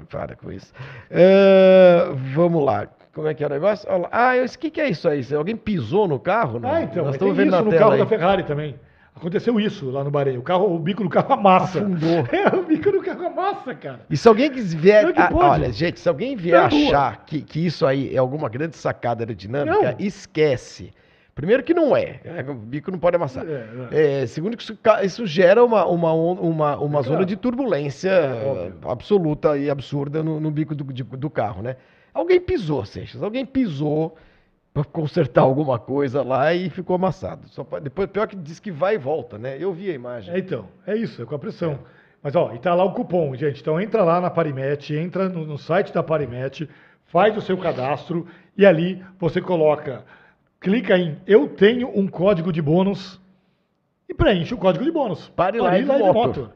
para com isso. Uh, vamos lá. Como é que é o negócio? Ah, o que, que é isso aí? Alguém pisou no carro? Não? Ah, então. Nós estamos vendo isso no carro aí. da Ferrari também. Aconteceu isso lá no Bahrein. O, carro, o bico do carro amassa. Afundou. É, o bico do carro amassa, cara. E se alguém vier. que olha, gente, se alguém vier achar que, que isso aí é alguma grande sacada aerodinâmica, não. esquece. Primeiro que não é, né? o bico não pode amassar. É, é. É, segundo que isso, isso, gera uma, uma, uma, uma zona de turbulência absoluta e absurda no, no bico do, de, do, carro, né? Alguém pisou, Seixas, alguém pisou para consertar alguma coisa lá e ficou amassado. Só pra, depois, pior que diz que vai e volta, né? Eu vi a imagem. É, então, é isso, é com a pressão. É. Mas, ó, e tá lá o cupom, gente. Então entra lá na Parimet, entra no, no site da Parimet, faz o seu cadastro e ali você coloca clica em Eu tenho um código de bônus e preenche o código de bônus. Pare lá e moto.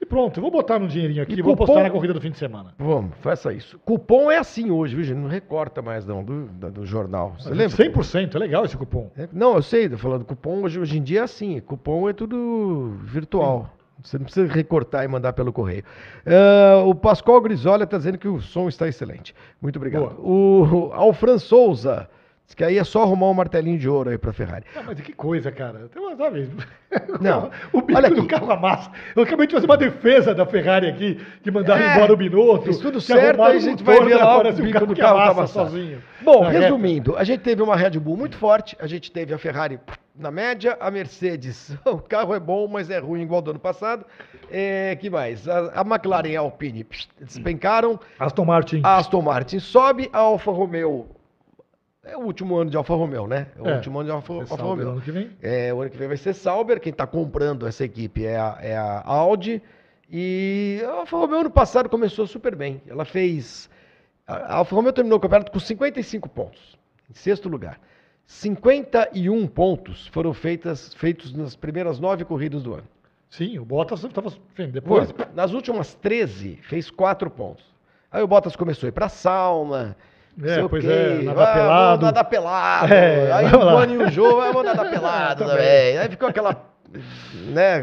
E pronto, eu vou botar um dinheirinho aqui e vou cupom... postar na corrida do fim de semana. Vamos, faça isso. Cupom é assim hoje, viu, gente? Não recorta mais não do, do, do jornal. Você lembra? 100%, é legal esse cupom. É, não, eu sei, tô falando cupom hoje, hoje em dia é assim. Cupom é tudo virtual. Sim. Você não precisa recortar e mandar pelo correio. Uh, o Pascoal Grisola está dizendo que o som está excelente. Muito obrigado. Boa. O Alfran Souza Diz que aí é só arrumar um martelinho de ouro aí pra Ferrari. Ah, mas que coisa, cara. Tem uma, sabe? Não. o bico Olha do carro amassa. Eu acabei de fazer uma defesa da Ferrari aqui, de mandar é, embora o Binotto. Isso tudo certo, aí a gente vai ver lá o bico do carro tá amassa sozinho. Bom, resumindo, reta. a gente teve uma Red Bull muito forte, a gente teve a Ferrari na média, a Mercedes, o carro é bom, mas é ruim igual do ano passado. É, que mais? A, a McLaren e a Alpine despencaram. Aston Martin. A Aston Martin sobe, a Alfa Romeo é o último ano de Alfa Romeo, né? É o é, último ano de Alfa, Alfa Romeo. Ano que vem. É, o ano que vem vai ser Sauber. Quem está comprando essa equipe é a, é a Audi. E a Alfa Romeo ano passado começou super bem. Ela fez. A Alfa Romeo terminou o campeonato com 55 pontos, em sexto lugar. 51 pontos foram feitas, feitos nas primeiras nove corridas do ano. Sim, o Bottas estava. Depois. Nas últimas 13, fez 4 pontos. Aí o Bottas começou a ir para a sauna é, pois é, nadar ah, pelado. Nadar pelado. É, aí o Boni e o Jô, vamos nadar pelado também. Aí ficou aquela. Né,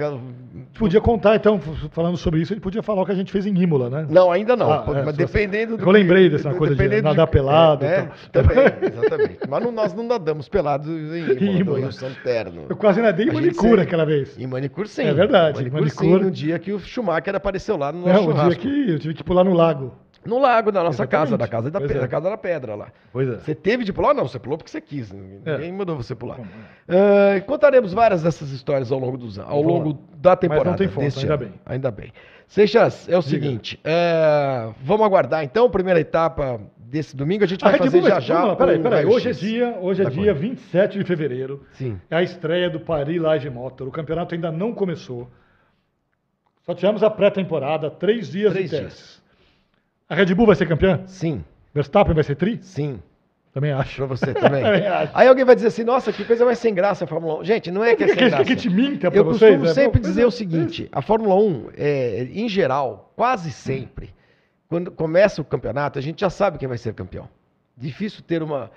Podia contar, então, falando sobre isso, ele podia falar o que a gente fez em Imola, né? Não, ainda não. Ah, é, mas dependendo do. Eu lembrei dessa coisa de nadar de, pelado. É, então. Também, exatamente. Mas não, nós não nadamos pelados em Imola, Imola. Rio Santerno. Eu quase nadei em manicure aquela vez. Em manicure, sim. É verdade. Manicure, manicure. Sim, no dia que o Schumacher apareceu lá no nosso É, o dia que eu tive que pular no lago. No lago da nossa Exatamente. casa, da casa da, pedra, é. da casa da pedra lá. Pois é. Você teve de pular? Não, você pulou porque você quis. Ninguém é. mandou você pular. Uh, contaremos várias dessas histórias ao longo, dos, ao longo da temporada. Mas não tem foto, ainda ano. bem. Ainda bem. Seixas, é o Diga. seguinte, uh, vamos aguardar então, primeira etapa desse domingo, a gente vai a fazer já já. Peraí, peraí, hoje é dia, hoje é dia 27 de fevereiro. Sim. É a estreia do Paris Live Motor. O campeonato ainda não começou. Só tivemos a pré-temporada, três dias três de testes. A Red Bull vai ser campeã? Sim. Verstappen vai ser tri? Sim. Também acho. Pra você também. também acho. Aí alguém vai dizer assim, nossa, que coisa mais sem graça a Fórmula 1. Gente, não é que é sem graça. Que te minta pra Eu vocês, costumo é, sempre dizer o seguinte, a Fórmula 1, é, em geral, quase sempre, quando começa o campeonato, a gente já sabe quem vai ser campeão. Difícil ter uma...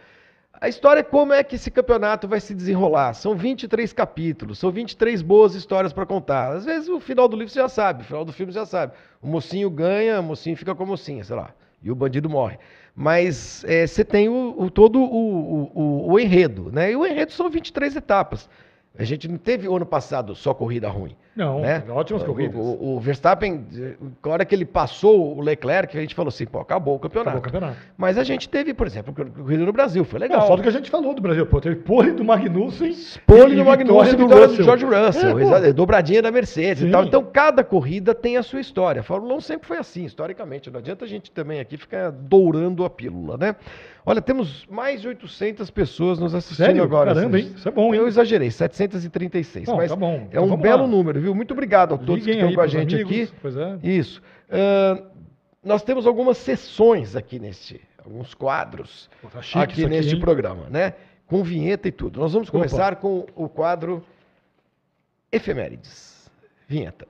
A história é como é que esse campeonato vai se desenrolar. São 23 capítulos, são 23 boas histórias para contar. Às vezes o final do livro você já sabe, o final do filme você já sabe. O mocinho ganha, o mocinho fica com a mocinha, sei lá, e o bandido morre. Mas é, você tem o, o todo o, o, o, enredo, né? E o enredo são 23 etapas. A gente não teve ano passado só corrida ruim. Não, né? ótimas corridas. O, o, o, Verstappen, na hora que ele passou o Leclerc, a gente falou assim, pô, acabou o campeonato. Acabou o campeonato. Mas a gente teve, por exemplo, corrida no Brasil, foi legal. Não, só do que a gente falou do Brasil, pô, teve pole do Magnussen. Pole do Magnussen, do, vitória do George Russell, é, dobradinha da Mercedes Sim. e tal. Então, cada corrida tem a sua história. A Fórmula 1 sempre foi assim, historicamente. Não adianta a gente também aqui ficar dourando a pílula, né? Olha, temos mais de 800 pessoas nos assistindo Sério? agora. Caramba, hein? Isso é bom, hein? Eu exagerei, 736. Bom, mas tá bom. é então um belo lá. número, viu? Muito obrigado a todos Liguem que estão com a gente amigos. aqui. Pois é. Isso. Uh, nós temos algumas sessões aqui neste, alguns quadros tá aqui neste programa, né? Com vinheta e tudo. Nós vamos começar Opa. com o quadro Efemérides. Vinheta.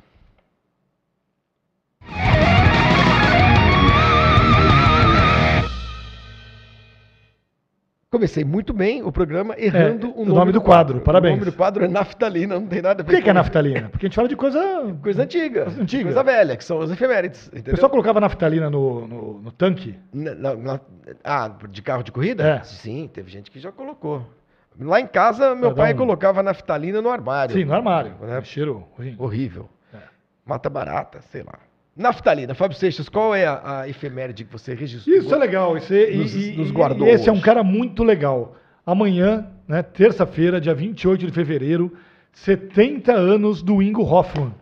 Comecei muito bem o programa errando é, o, nome o nome, do, quadro. quadro. Parabéns. O nome do quadro é naftalina, não tem nada a ver Por que, que é naftalina? Porque a gente fala de coisa. Coisa antiga. Coisa antiga. Coisa velha, que são as efemérides. Entendeu? O pessoal colocava naftalina no, no, no tanque? Na, na, ah, de carro de corrida? É. Sim, teve gente que já colocou. Lá em casa, meu pai um... colocava naftalina no armário. Sim, no armário. Né? Cheiro horrível. É. Mata barata, sei lá. Naftalina, Fábio Seixas, qual é a, a efeméride que você registrou? Isso é legal, isso é, nos, e, nos guardou. E esse hoje. é um cara muito legal. Amanhã, né, terça-feira, dia 28 de fevereiro, 70 anos do Ingo Hoffman.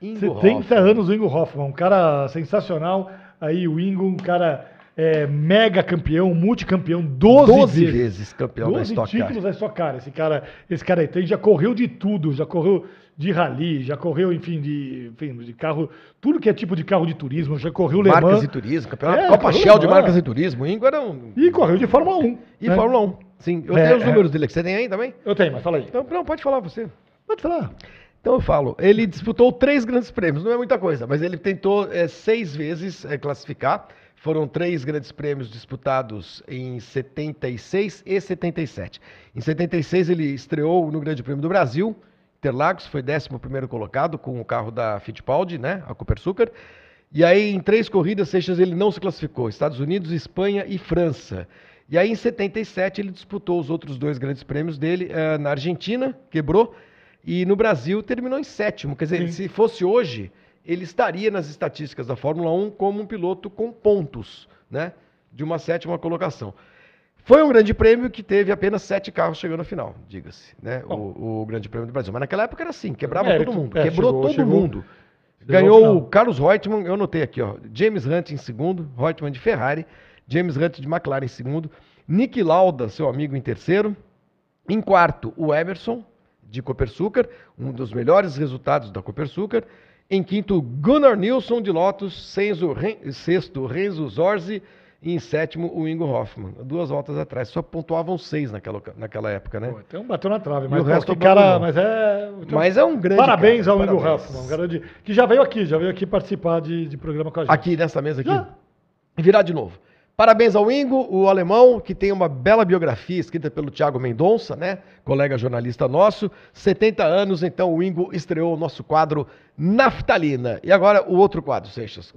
Ingo 70 Hoffman. anos do Ingo Hoffman, um cara sensacional. Aí o Ingo, um cara é, mega campeão, multicampeão, 12, 12 vezes. vezes campeão 12 da Stock Car. títulos da Stock Car. Esse cara, esse cara aí tem, já correu de tudo, já correu de rally, já correu, enfim, de, enfim, de carro, tudo que é tipo de carro de turismo, já correu Marcas Le Mans. e turismo, campeonato é, Copa Shell de marcas e turismo, Ingo era um... E correu de Fórmula 1. E né? Fórmula 1, sim. Eu é, tenho os é. números dele, você tem aí também? Eu tenho, mas fala aí. Então, não, pode falar você. Pode falar. Então eu falo, ele disputou três grandes prêmios, não é muita coisa, mas ele tentou é, seis vezes é, classificar. Foram três grandes prêmios disputados em 76 e 77. Em 76 ele estreou no Grande Prêmio do Brasil, Interlagos, foi 11 colocado com o carro da Fittipaldi, né, a Cooper Sucker. E aí em três corridas, Seixas ele não se classificou, Estados Unidos, Espanha e França. E aí em 77 ele disputou os outros dois grandes prêmios dele uh, na Argentina, quebrou, e no Brasil terminou em sétimo. Quer dizer, Sim. se fosse hoje, ele estaria nas estatísticas da Fórmula 1 como um piloto com pontos, né? De uma sétima colocação. Foi um grande prêmio que teve apenas sete carros chegando ao final, diga-se, né? O, o, Grande Prêmio do Brasil. Mas naquela época era assim, quebrava é, todo mundo, é, quebrou chegou, todo chegou, mundo. Ganhou o Carlos Reutemann, eu anotei aqui, ó. James Hunt em segundo, Reutemann de Ferrari, James Hunt de McLaren em segundo, Nick Lauda, seu amigo, em terceiro. Em quarto, o Emerson, de Copersucar, um dos melhores resultados da Copersucar. Em quinto, Gunnar Nilsson de Lotus. Senzo, sexto, Renzo Zorzi. E em sétimo, o Ingo Hoffman. Duas voltas atrás. Só pontuavam seis naquela, naquela época, né? Pô, então bateu na trave. Mas o resto cara, mas é, então, mas é um grande. Parabéns cara, ao parabéns. Ingo Hoffman. Um grande, que já veio aqui, já veio aqui participar de, de programa com a gente. Aqui, nessa mesa aqui. Já. Virar de novo. Parabéns ao Ingo, o alemão, que tem uma bela biografia escrita pelo Tiago Mendonça, né? Colega jornalista nosso. 70 anos, então o Ingo estreou o nosso quadro Naftalina. E agora o outro quadro, Seixas.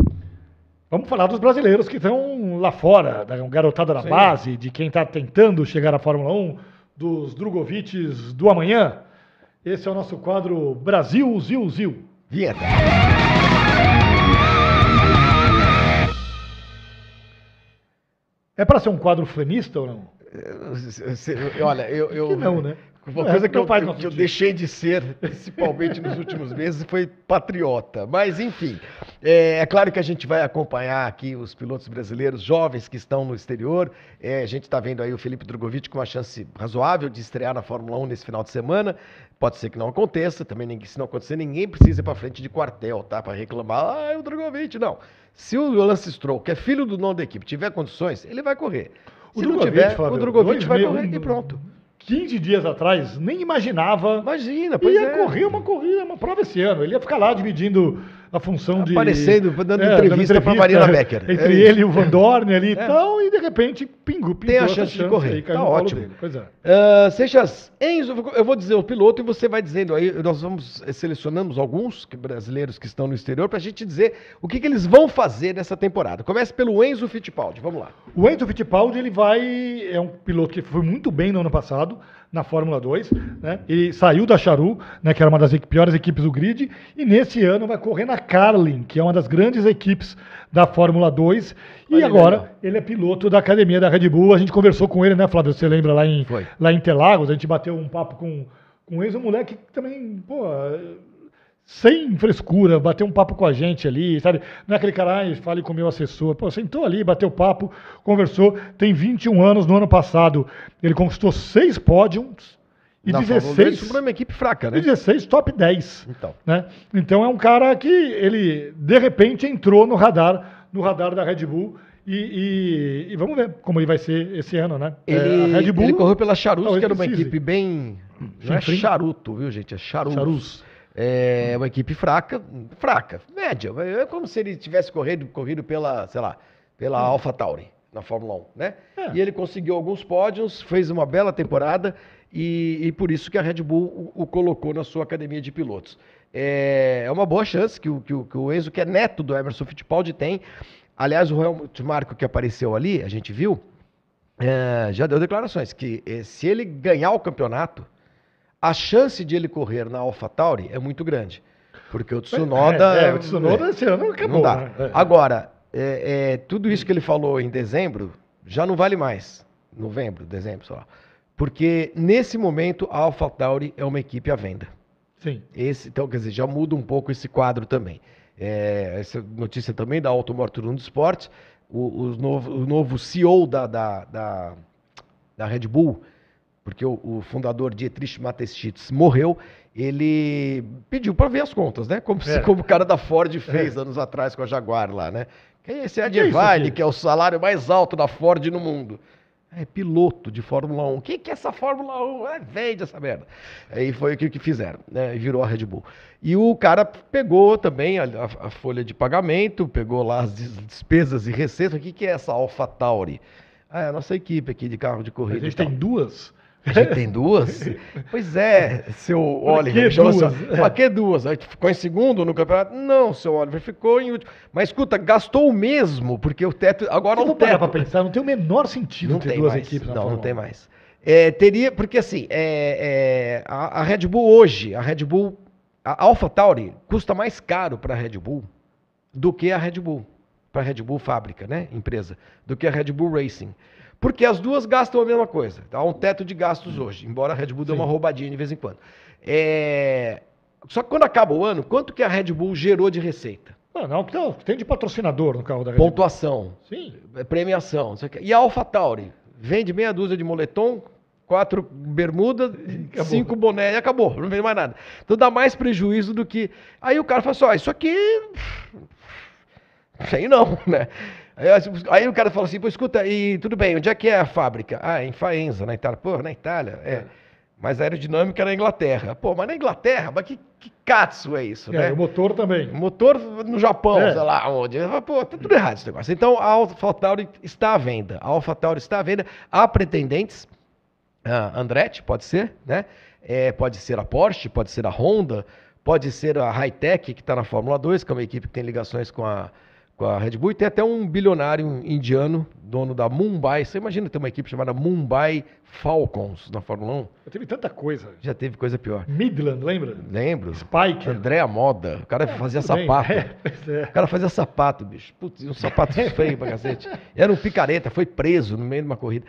Vamos falar dos brasileiros que estão lá fora, da garotada da base, de quem está tentando chegar à Fórmula 1, dos Drogovics do amanhã. Esse é o nosso quadro Brasil Zil Zil. Vinheta. É para ser um quadro flanista ou não? Olha, eu. eu não, né? Uma coisa que, eu, que, que eu deixei de ser, principalmente nos últimos meses, foi patriota. Mas, enfim, é, é, claro que a gente vai acompanhar aqui os pilotos brasileiros jovens que estão no exterior. É, a gente está vendo aí o Felipe Drogovic com uma chance razoável de estrear na Fórmula 1 nesse final de semana. Pode ser que não aconteça, também se não acontecer, ninguém precisa ir para frente de quartel, tá? Para reclamar, ah, é o Drogovic. Não. Se o Lance Stroll, que é filho do dono da equipe, tiver condições, ele vai correr. Se o não Drogovic, tiver, Flávio, o Drogovic vai correr e pronto. 15 dias atrás, nem imaginava. Imagina, pois ia é. correr uma corrida, uma prova esse ano. Ele ia ficar lá dividindo a função de. Aparecendo, dando é, entrevista para Marina Becker. Entre é ele e o Van Dorn ali e é. tal, e de repente, pingo, Tem a chance, de correr. Aí, tá ótimo. Dele. Pois é. Uh, Seixas, Enzo, eu vou dizer o piloto e você vai dizendo aí, nós vamos eh, selecionamos alguns brasileiros que estão no exterior para a gente dizer o que, que, eles vão fazer nessa temporada. Comece pelo Enzo Fittipaldi, vamos lá. O Enzo Fittipaldi, ele vai. É um piloto que foi muito bem no ano passado na Fórmula 2, né? Ele saiu da Charu, né, que era uma das piores equipes do grid, e nesse ano vai correr na Carlin, que é uma das grandes equipes da Fórmula 2. E Olha agora legal. ele é piloto da academia da Red Bull. A gente conversou com ele, né, Flávio? Você lembra lá em, lá em Interlagos? A gente bateu um papo com, com ex, um moleque que também, pô, sem frescura, bater um papo com a gente ali, sabe? Não é aquele cara, ah, fale com o meu assessor. Pô, sentou ali, bateu papo, conversou. Tem 21 anos, no ano passado ele conquistou seis pódios e Na 16. Isso é uma equipe fraca, né? E 16 top 10. Então. Né? então é um cara que ele, de repente, entrou no radar, no radar da Red Bull. E, e, e, vamos ver como ele vai ser esse ano, né? Ele, é, Red Bull, ele correu pela Charus, que era uma equipe bem. Não é charuto, viu, gente? É Charus. Charus. É uma equipe fraca, fraca, média. É como se ele tivesse corrido, corrido pela, sei lá, pela hum. Alpha Tauri na Fórmula 1, né? É. E ele conseguiu alguns pódios, fez uma bela temporada e, e por isso que a Red Bull o, o, colocou na sua academia de pilotos. É, é uma boa chance que o, que, o, que o Enzo, que é neto do Emerson Fittipaldi, tem. Aliás, o Helmut Marko que apareceu ali, a gente viu, é, já deu declarações que eh, se ele ganhar o campeonato, a chance de ele correr na AlphaTauri é muito grande. Porque o Tsunoda. É, é, o Tsunoda esse ano acabou. Não dá. Né? É. Agora, é, é, tudo isso que ele falou em dezembro já não vale mais. Novembro, dezembro, sei lá. Porque nesse momento a AlphaTauri é uma equipe à venda. Sim. Esse, então, quer dizer, já muda um pouco esse quadro também. É, essa notícia também da Automotor 1 do Esporte. O, o, novo, o novo CEO da, da, da, da Red Bull porque o, o fundador Dietrich Mateschitz morreu, ele pediu para ver as contas, né? Como, é. como o cara da Ford fez é. anos atrás com a Jaguar lá, né? Quem é esse Adivine, que é o salário mais alto da Ford no mundo? É piloto de Fórmula 1. O que, que é essa Fórmula 1? É, vende essa merda. Aí foi o que, que fizeram, né? E virou a Red Bull. E o cara pegou também a, a, a folha de pagamento, pegou lá as despesas e receitas. O que, que é essa AlphaTauri? Ah, é a nossa equipe aqui de carro de corrida. A gente tem duas? A gente tem duas? pois é, seu Oliver. Que duas? Que duas? Aí ficou em segundo no campeonato? Não, seu Oliver ficou em último. Mas escuta, gastou o mesmo, porque o teto. Agora o teto. para pensar, não tem o menor sentido não ter duas mais. equipes Não, não tem mais. É, teria, porque assim, é, é, a, a, Red Bull hoje, a Red Bull, a Alpha Tauri custa mais caro para a Red Bull do que a Red Bull, para a Red Bull fábrica, né, empresa, do que a Red Bull Racing. Porque as duas gastam a mesma coisa. Há um teto de gastos hoje, embora a Red Bull dê uma roubadinha de vez em quando. É... Só que quando acaba o ano, quanto que a Red Bull gerou de receita? Não, não, tem de patrocinador no carro da Red Bull. Pontuação. Sim. É premiação. E a AlphaTauri? Vende meia dúzia de moletom, quatro bermudas, cinco boné e acabou. Não vende mais nada. Então dá mais prejuízo do que... Aí o cara fala assim, ó, isso aqui... Isso aí não, né? Aí, o cara fala assim, pô, escuta, e tudo bem, onde é que é a fábrica? Ah, em Faenza, na Itália. Pô, na Itália, é. é. Mas a aerodinâmica era na Inglaterra. Pô, mas na Inglaterra, mas que, que é isso, é, né? o motor também. O motor no Japão, é. sei lá onde. Pô, tá tudo errado esse negócio. Então, a AlphaTauri está à venda. A AlphaTauri está à venda. Há pretendentes. Ah, Andretti, pode ser, né? É, pode ser a Porsche, pode ser a Honda, pode ser a Hightech, que está na Fórmula 2, que é uma equipe que tem ligações com a com a Red Bull e tem até um bilionário indiano, dono da Mumbai. Você imagina ter uma equipe chamada Mumbai Falcons na Fórmula 1? Já teve tanta coisa. Já teve coisa pior. Midland, lembra? Lembro. Spike. André Moda. O cara é, fazia sapato. É, é. O cara fazia sapato, bicho. Putz, um sapato feio pra cacete. Era um picareta, foi preso no meio de uma corrida.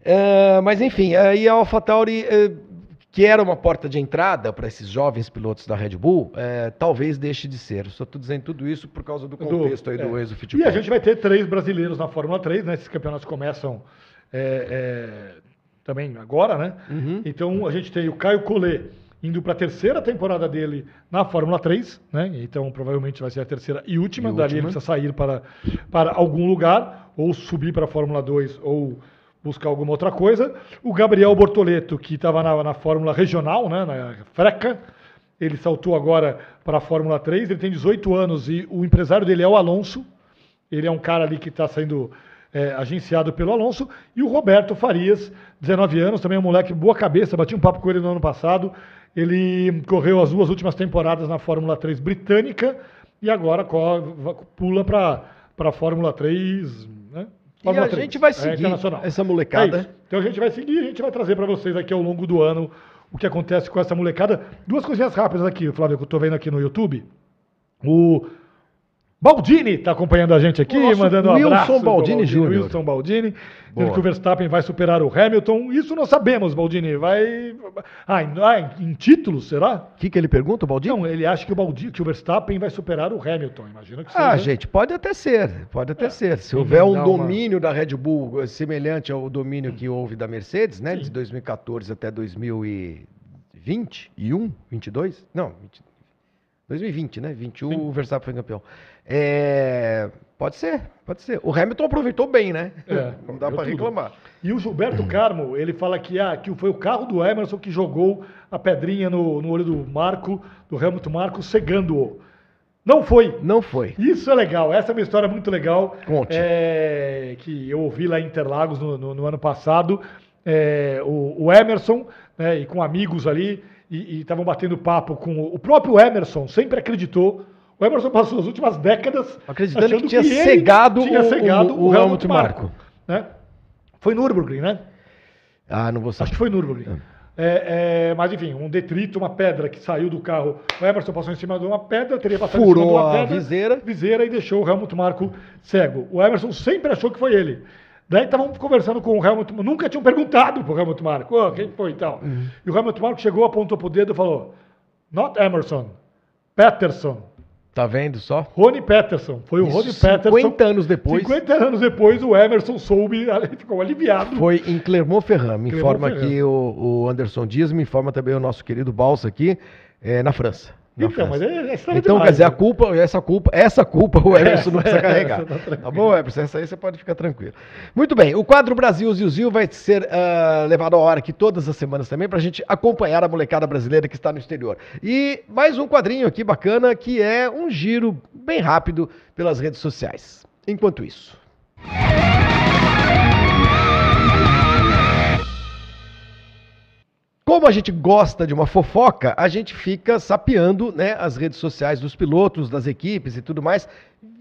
Uh, mas enfim, aí a AlphaTauri, uh, que era uma porta de entrada para esses jovens pilotos da Red Bull, uh, talvez deixe de ser. Só estou dizendo tudo isso por causa do contexto do, aí do é. Enzo Fittipaldi. E a gente vai ter três brasileiros na Fórmula 3, né? Esses campeonatos começam é, é, também agora, né? Uhum. Então a gente tem o Caio Collet indo para a terceira temporada dele na Fórmula 3, né? Então provavelmente vai ser a terceira e última. E Dali última. ele precisa sair para, para algum lugar, ou subir para a Fórmula 2, ou buscar alguma outra coisa. O Gabriel Bortoleto, que estava na, na Fórmula Regional, né? na Freca, ele saltou agora para a Fórmula 3, ele tem 18 anos e o empresário dele é o Alonso. Ele é um cara ali que está sendo é, agenciado pelo Alonso. E o Roberto Farias, 19 anos, também é um moleque boa cabeça, bati um papo com ele no ano passado. Ele correu as duas últimas temporadas na Fórmula 3 britânica e agora pula para a Fórmula 3. Né? E a 3, gente vai é, seguir é essa molecada. É então a gente vai seguir, a gente vai trazer para vocês aqui ao longo do ano o que acontece com essa molecada. Duas coisinhas rápidas aqui, Flávio, que eu estou vendo aqui no YouTube. O Baldini está acompanhando a gente aqui, mandando um Wilson abraço. Wilson Baldini Júnior. Wilson Baldini, dizendo que o Verstappen vai superar o Hamilton. Isso nós sabemos, Baldini. Vai. Ah, em, ah, em títulos, será? O que, que ele pergunta, o Baldini? Não, ele acha que o, Baldini, que o Verstappen vai superar o Hamilton. Imagina que seja. Ah, gente, pode até ser. Pode até é. ser. Se houver um domínio uma... da Red Bull semelhante ao domínio que houve da Mercedes, né? Sim. De 2014 até 2020 e 1, 22? Não, 2020, né? 21 Sim. o Verstappen foi campeão. É, pode ser, pode ser. O Hamilton aproveitou bem, né? É, Não dá para reclamar. E o Gilberto Carmo, ele fala que, ah, que foi o carro do Emerson que jogou a pedrinha no, no olho do Marco, do Hamilton Marco, cegando-o. Não foi. Não foi. Isso é legal. Essa é uma história muito legal. Conte. É, que eu ouvi lá em Interlagos no, no, no ano passado. É, o, o, Emerson, né, e com amigos ali, e estavam batendo papo com o, o próprio Emerson, sempre acreditou o Emerson passou as últimas décadas acreditando que tinha que cegado, tinha cegado o, o, o Helmut Marko. Marko né? Foi Nürburgring, né? Ah, não vou saber. Acho que foi Nürburgring. É. é, é, mas enfim, um detrito, uma pedra que saiu do carro. O Emerson passou em cima de uma pedra, teria passado Furou em cima de uma pedra, a viseira. viseira e deixou o Helmut Marko cego. O Emerson sempre achou que foi ele. Daí estavam conversando com o Helmut nunca tinham perguntado para o Helmut Marko, oh, quem foi e tal. Uhum. E o Helmut Marko chegou, apontou para o dedo e falou: Not Emerson, Peterson. Tá vendo só? Rony Peterson. Foi o Isso, Rony Peterson. 50 anos depois. 50 anos depois, o Emerson soube, ficou aliviado. Foi em Clermont-Ferrand. Me informa aqui o, o, Anderson Dias, me informa também o nosso querido Balsa aqui, é, na França. Então, mas é, é Então, demais, quer dizer, né? a culpa, essa culpa, essa culpa o Emerson não precisa carregar. Tá, tá, bom, Emerson? Essa aí você pode ficar tranquilo. Muito bem, o quadro Brasil Zil vai ser uh, levado a hora aqui todas as semanas também para a gente acompanhar a molecada brasileira que está no exterior. E mais um quadrinho aqui bacana que é um giro bem rápido pelas redes sociais. Enquanto isso. Como a gente gosta de uma fofoca, a gente fica sapeando né, as redes sociais dos pilotos, das equipes e tudo mais.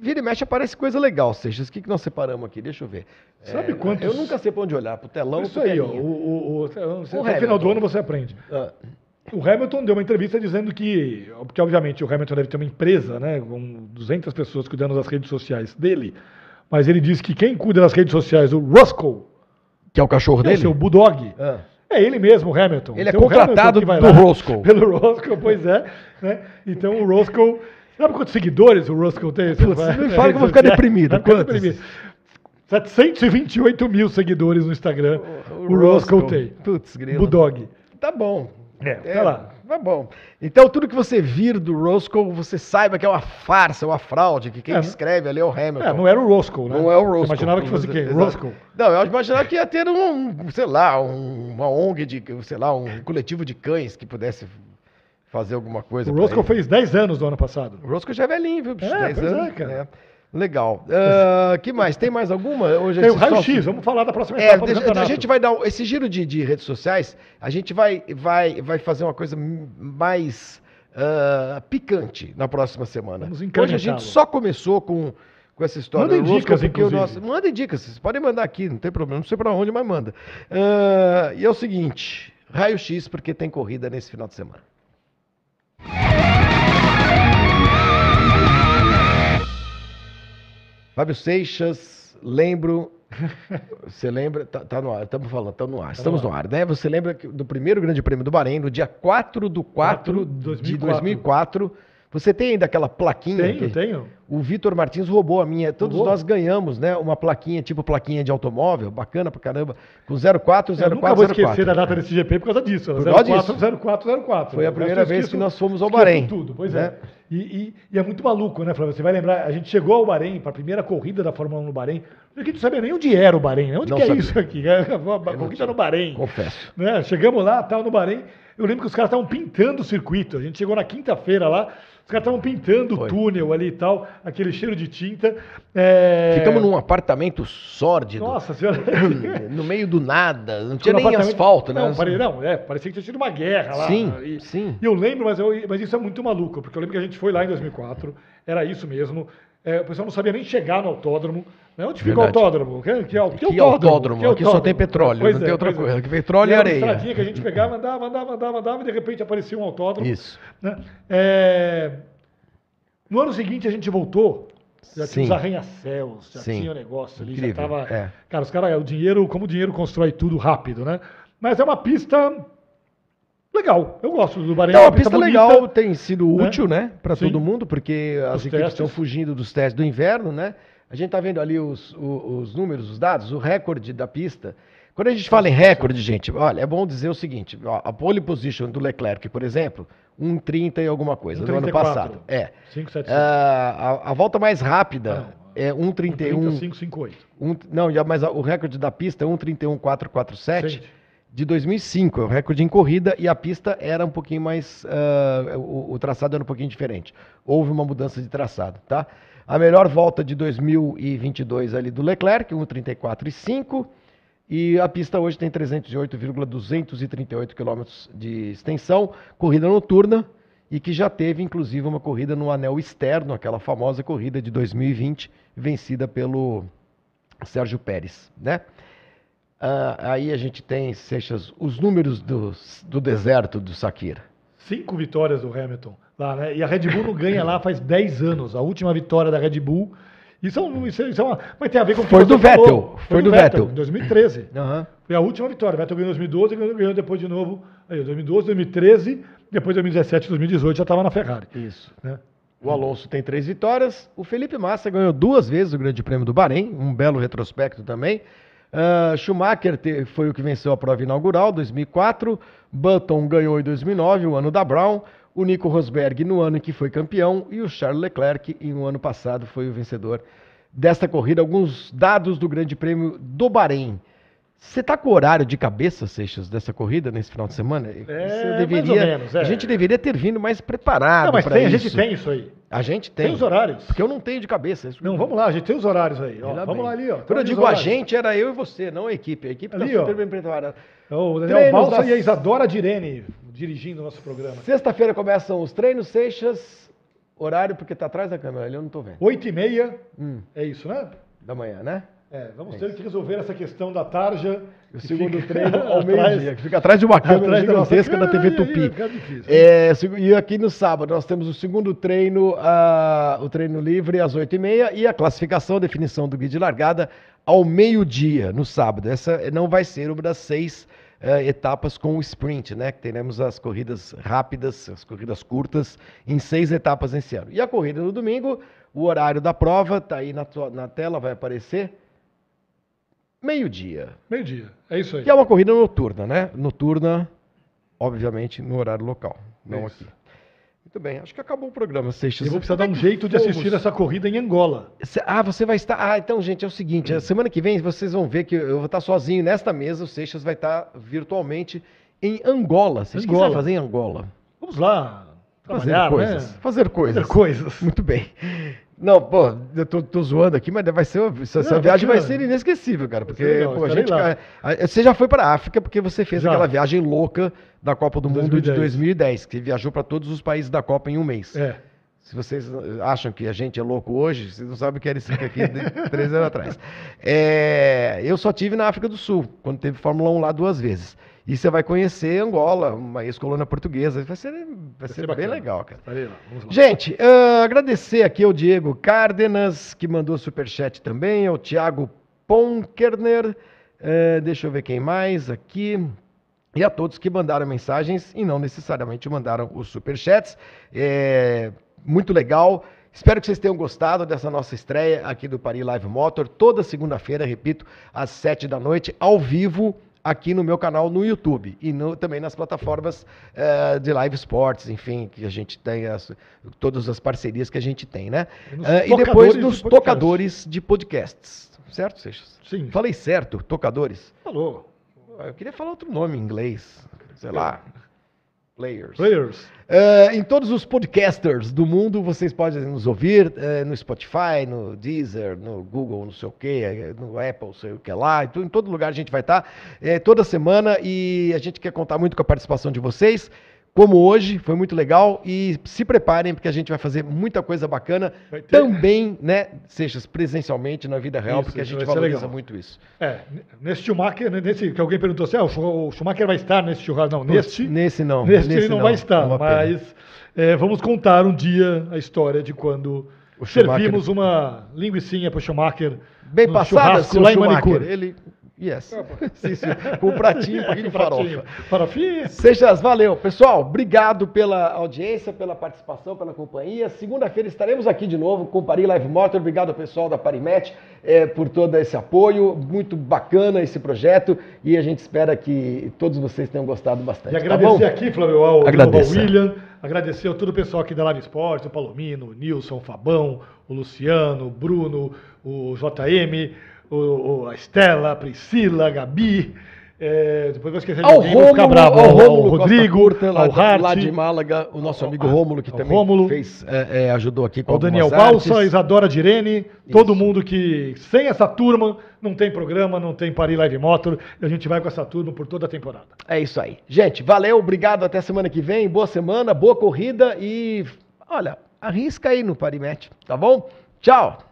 Vira e mexe aparece coisa legal, Seixas. O que, que nós separamos aqui? Deixa eu ver. Sabe é, quantos... Eu nunca sei para onde olhar, para o telão. Isso aí, ó, o, o, o, até o final do ano você aprende. Ah. O Hamilton deu uma entrevista dizendo que, porque obviamente o Hamilton deve ter uma empresa, né, com 200 pessoas cuidando das redes sociais dele, mas ele disse que quem cuida das redes sociais, o Roscoe, que é o cachorro dele, é o seu Bulldog, ah é ele mesmo, o Hamilton. Ele é então, contratado do Roscoe. Pelo Roscoe, pois é. Né? Então o Roscoe. Sabe quantos seguidores o Roscoe tem? Putz, me fala que eu vou ficar deprimido. Quantos? 728 mil seguidores no Instagram. O, o, o Roscoe tem. Putz, grilo. Bulldog. Tá bom. É, tá é, lá. Tá bom. Então, tudo que você vir do Roscoe, você saiba que é uma farsa, uma fraude, que quem é, escreve ali é o Hamilton. É, não era o Roscoe, né? Não é o Roscoe. Você imaginava que fosse quem? Roscoe? Não, eu imaginava que ia ter um, sei lá, um, uma ONG de, sei lá, um coletivo de cães que pudesse fazer alguma coisa. O Roscoe fez 10 anos do ano passado. O Roscoe já é velhinho, viu? Bicho? É, 10 anos. É, cara. É. Legal. Uh, que mais? Tem mais alguma? Hoje Tem o raio-x, vamos falar da próxima é, etapa A gente vai dar esse giro de, de, redes sociais, a gente vai, vai, vai fazer uma coisa mais uh, picante na próxima semana. Vamos Hoje a gente só começou com, com essa história. Mandem dicas, inclusive. Nosso, mandem dicas, vocês podem mandar aqui, não tem problema, não sei para onde, mas manda. Uh, e é o seguinte, raio-x porque tem corrida nesse final de semana. Fábio Seixas, lembro você lembra? Tá, tá, no ar, estamos falando, estamos no ar. Tá estamos no ar. no ar, né? Você lembra do primeiro Grande Prêmio do Bahrein, no dia 4 do 4, 4 de 2004 você tem ainda aquela plaquinha? Tenho, que tenho. O Vitor Martins roubou a minha. Todos roubou? nós ganhamos, né? Uma plaquinha, tipo plaquinha de automóvel, bacana pra caramba. Com 04, 04, Eu nunca vou esquecer da data desse GP por causa disso. Por causa 04, disso. 04, 04. Foi a primeira vez que nós fomos ao Bahrein. tudo, pois né? é. E, e, e, é muito maluco, né, Flávio? Você vai lembrar, a gente chegou ao Bahrein, para a primeira corrida da Fórmula 1 no Bahrein. Gente não sabia nem onde era o Bahrein, né? Onde que é isso aqui? A corrida no Bahrein. Confesso. Né? Chegamos lá, tal, no Bahrein. Eu lembro que os caras estavam pintando o circuito. A gente chegou na quinta-feira lá. Os caras estavam pintando o túnel ali e tal, aquele cheiro de tinta. É... Ficamos num apartamento sórdido. Nossa senhora. no meio do nada, não tinha nem asfalto, né? Não, pare... não é, parecia que tinha sido uma guerra lá. Sim, e, sim. E eu lembro, mas, eu, mas isso é muito maluco, porque eu lembro que a gente foi lá em 2004, era isso mesmo. É, o pessoal não sabia nem chegar no autódromo. Né? Onde fica o autódromo? Que, que, que, que autódromo? autódromo? Que Aqui só tem petróleo, pois não é, tem outra coisa. É. Petróleo e, e areia. Estradinha que a gente pegava, andava, andava, andava, andava, e de repente aparecia um autódromo. Isso. Né? É... No ano seguinte a gente voltou, já Sim. tinha os arranha-céus, já Sim. tinha o negócio ali, Incrível. já tava. É. Cara, os caras, o dinheiro, como o dinheiro constrói tudo rápido, né? Mas é uma pista legal. Eu gosto do Bahrein. Não, é uma pista, pista legal, tem sido né? útil, né, para todo mundo, porque as os equipes testes. estão fugindo dos testes do inverno, né? A gente está vendo ali os, os, os, números, os dados, o recorde da pista. Quando a gente fala em recorde, gente, olha, é bom dizer o seguinte: ó, a pole position do Leclerc, por exemplo, 1,30 e alguma coisa, 1, no ano passado. É. 5, 7, 5. Uh, a, a, volta mais rápida ah, é 1,31. 5,58. Um, não, mas o recorde da pista é 1,31,447 de 2005. É o recorde em corrida e a pista era um pouquinho mais. Uh, o, o, traçado era um pouquinho diferente. Houve uma mudança de traçado, tá? A melhor volta de 2022 ali do Leclerc, 1,34,5. E a pista hoje tem 308,238 quilômetros de extensão, corrida noturna, e que já teve inclusive uma corrida no anel externo, aquela famosa corrida de 2020, vencida pelo Sérgio Pérez, né? Uh, aí a gente tem, Seixas, os números do, do deserto do Sakira. Cinco vitórias do Hamilton lá, né? E a Red Bull não ganha lá faz 10 anos. A última vitória da Red Bull isso, é, isso, é, isso é uma, mas tem a ver com o que Foi do Vettel. Falou. Foi, Foi do, do Vettel. Vettel. Em 2013. Uhum. Foi a última vitória. Vettel ganhou em 2012, ganhou depois de novo. Aí, 2012, 2013, depois 2017, 2018 já estava na Ferrari. Isso. Né? O Alonso tem três vitórias. O Felipe Massa ganhou duas vezes o Grande Prêmio do Bahrein, um belo retrospecto também. Uh, Schumacher te, foi o que venceu a prova inaugural, 2004. Button ganhou em 2009, o ano da Brown o Nico Rosberg no ano em que foi campeão e o Charles Leclerc em um ano passado foi o vencedor desta corrida. Alguns dados do Grande Prêmio do Bahrein. Você está com o horário de cabeça, Seixas, dessa corrida nesse final de semana? É, deveria, mais ou menos, é. A gente deveria ter vindo mais preparado para isso. a gente tem isso aí. A gente tem. Tem os horários. Porque eu não tenho de cabeça. Não, vamos lá, a gente tem os horários aí. Ó, vamos lá ali, ó. Quando eu digo a gente, era eu e você, não a equipe. A equipe está super ó. bem preparada. O Daniel Balsa das... e a Isadora Direne dirigindo o nosso programa. Sexta-feira começam os treinos, Seixas. Horário, porque está atrás da câmera ali, eu não estou vendo. Oito e meia, hum. é isso, né? Da manhã, né? É, vamos é ter que resolver essa questão da tarja. O segundo treino ao meio-dia, que fica atrás de uma câmera gigantesca da, TV Tupi. É, e aqui no sábado nós temos o segundo treino, uh, o treino livre às 8h30 e a classificação, a definição do guia de largada ao meio-dia, no sábado. Essa não vai ser uma das seis uh, etapas com o sprint, né? Que teremos as corridas rápidas, as corridas curtas, em seis etapas esse ano. E a corrida no domingo, o horário da prova está aí na, na tela, vai aparecer. Meio-dia. Meio-dia, é isso aí. Que é uma corrida noturna, né? Noturna, obviamente, no horário local, não isso. aqui. Muito bem, acho que acabou o programa, Seixas. Eu vou precisar dar um jeito de assistir essa corrida em Angola. Ah, você vai estar. Ah, então, gente, é o seguinte: a semana que vem vocês vão ver que eu vou estar sozinho nesta mesa, o Seixas vai estar virtualmente em Angola. Vocês Angola. quiser fazer em Angola? Vamos lá. Fazer coisas. Né? Fazer coisas. Fazer coisas. Muito bem. Não, pô, eu tô, tô, zoando aqui, mas vai ser, essa, não, viagem vai ser inesquecível, cara. Porque, legal, pô, a gente, você já foi para a África porque você fez já. aquela viagem louca da Copa do 2010. Mundo de 2010, que viajou para todos os países da Copa em um mês. É. Se vocês acham que a gente é louco hoje, vocês não sabem o que era isso aqui de três anos atrás. É, eu só tive na África do Sul, quando teve Fórmula 1 lá duas vezes. E você vai conhecer Angola, uma ex-colônia portuguesa. Vai ser, vai, vai ser, ser bem legal, cara. Lá, Gente, uh, agradecer aqui ao Diego Cárdenas, que mandou superchat também, ao Thiago Ponkerner. Uh, deixa eu ver quem mais aqui e a todos que mandaram mensagens e não necessariamente mandaram os superchats. É muito legal. Espero que vocês tenham gostado dessa nossa estreia aqui do Paris Live Motor. Toda segunda-feira, repito, às sete da noite, ao vivo, aqui no meu canal no YouTube e no, também nas plataformas uh, de live sports, enfim, que a gente tem as, todas as parcerias que a gente tem, né? E, uh, e depois nos de tocadores de podcasts, certo, Seixas? Sim. Falei certo, tocadores? Falou. Eu queria falar outro nome em inglês, sei lá. Players. Players. Uh, em todos os podcasters do mundo, vocês podem nos ouvir uh, no Spotify, no Deezer, no Google, não sei o que, no Apple, sei o que lá. Então, em todo lugar a gente vai estar uh, toda semana e a gente quer contar muito com a participação de vocês como hoje, foi muito legal. E se preparem porque a gente vai fazer muita coisa bacana também, né, seja presencialmente na vida real, isso, porque a gente valoriza muito isso. É, nesse Schumacher, né, nesse que alguém perguntou assim, ah, o Schumacher vai estar nesse churrasco, não, neste, nesse não, neste, nesse ele não, não. vai estar, mas é, vamos contar um dia a história de quando servimos uma linguiçinha para o Schumacher, bem passada, lá em Manicure. Ele Yes. sim, sim. Com um pratinho, um pouquinho de farofa. Farofinha. Sejas, valeu. Pessoal, obrigado pela audiência, pela participação, pela companhia. Segunda-feira estaremos aqui de novo com o Paris Live Motor. Obrigado ao pessoal da Parimet é, por todo esse apoio. Muito bacana esse projeto e a gente espera que todos vocês tenham gostado bastante. E tá agradecer tá aqui, Flávio, ao, ao William. Agradecer a todo o pessoal aqui da Live Esporte, o Palomino, o Nilson, o Fabão, o Luciano, o Bruno, o JM o, o, a Estela, a Priscila, a Gabi. É, depois vou esquecer de alguém, Rômulo, ficar bravo. Ao, Rômulo, Rodrigo, Curta, lá, ao Hart, lá de Málaga, o nosso amigo Rômulo, que também Rômulo, fez, é, é, ajudou aqui com o Daniel Balsa, Isadora Direne, todo mundo que, sem essa turma, não tem programa, não tem Paris Live Motor, a gente vai com essa turma por toda a temporada. É isso aí. Gente, valeu, obrigado, até semana que vem, boa semana, boa corrida e, olha, arrisca aí no Parimet, tá bom? Tchau!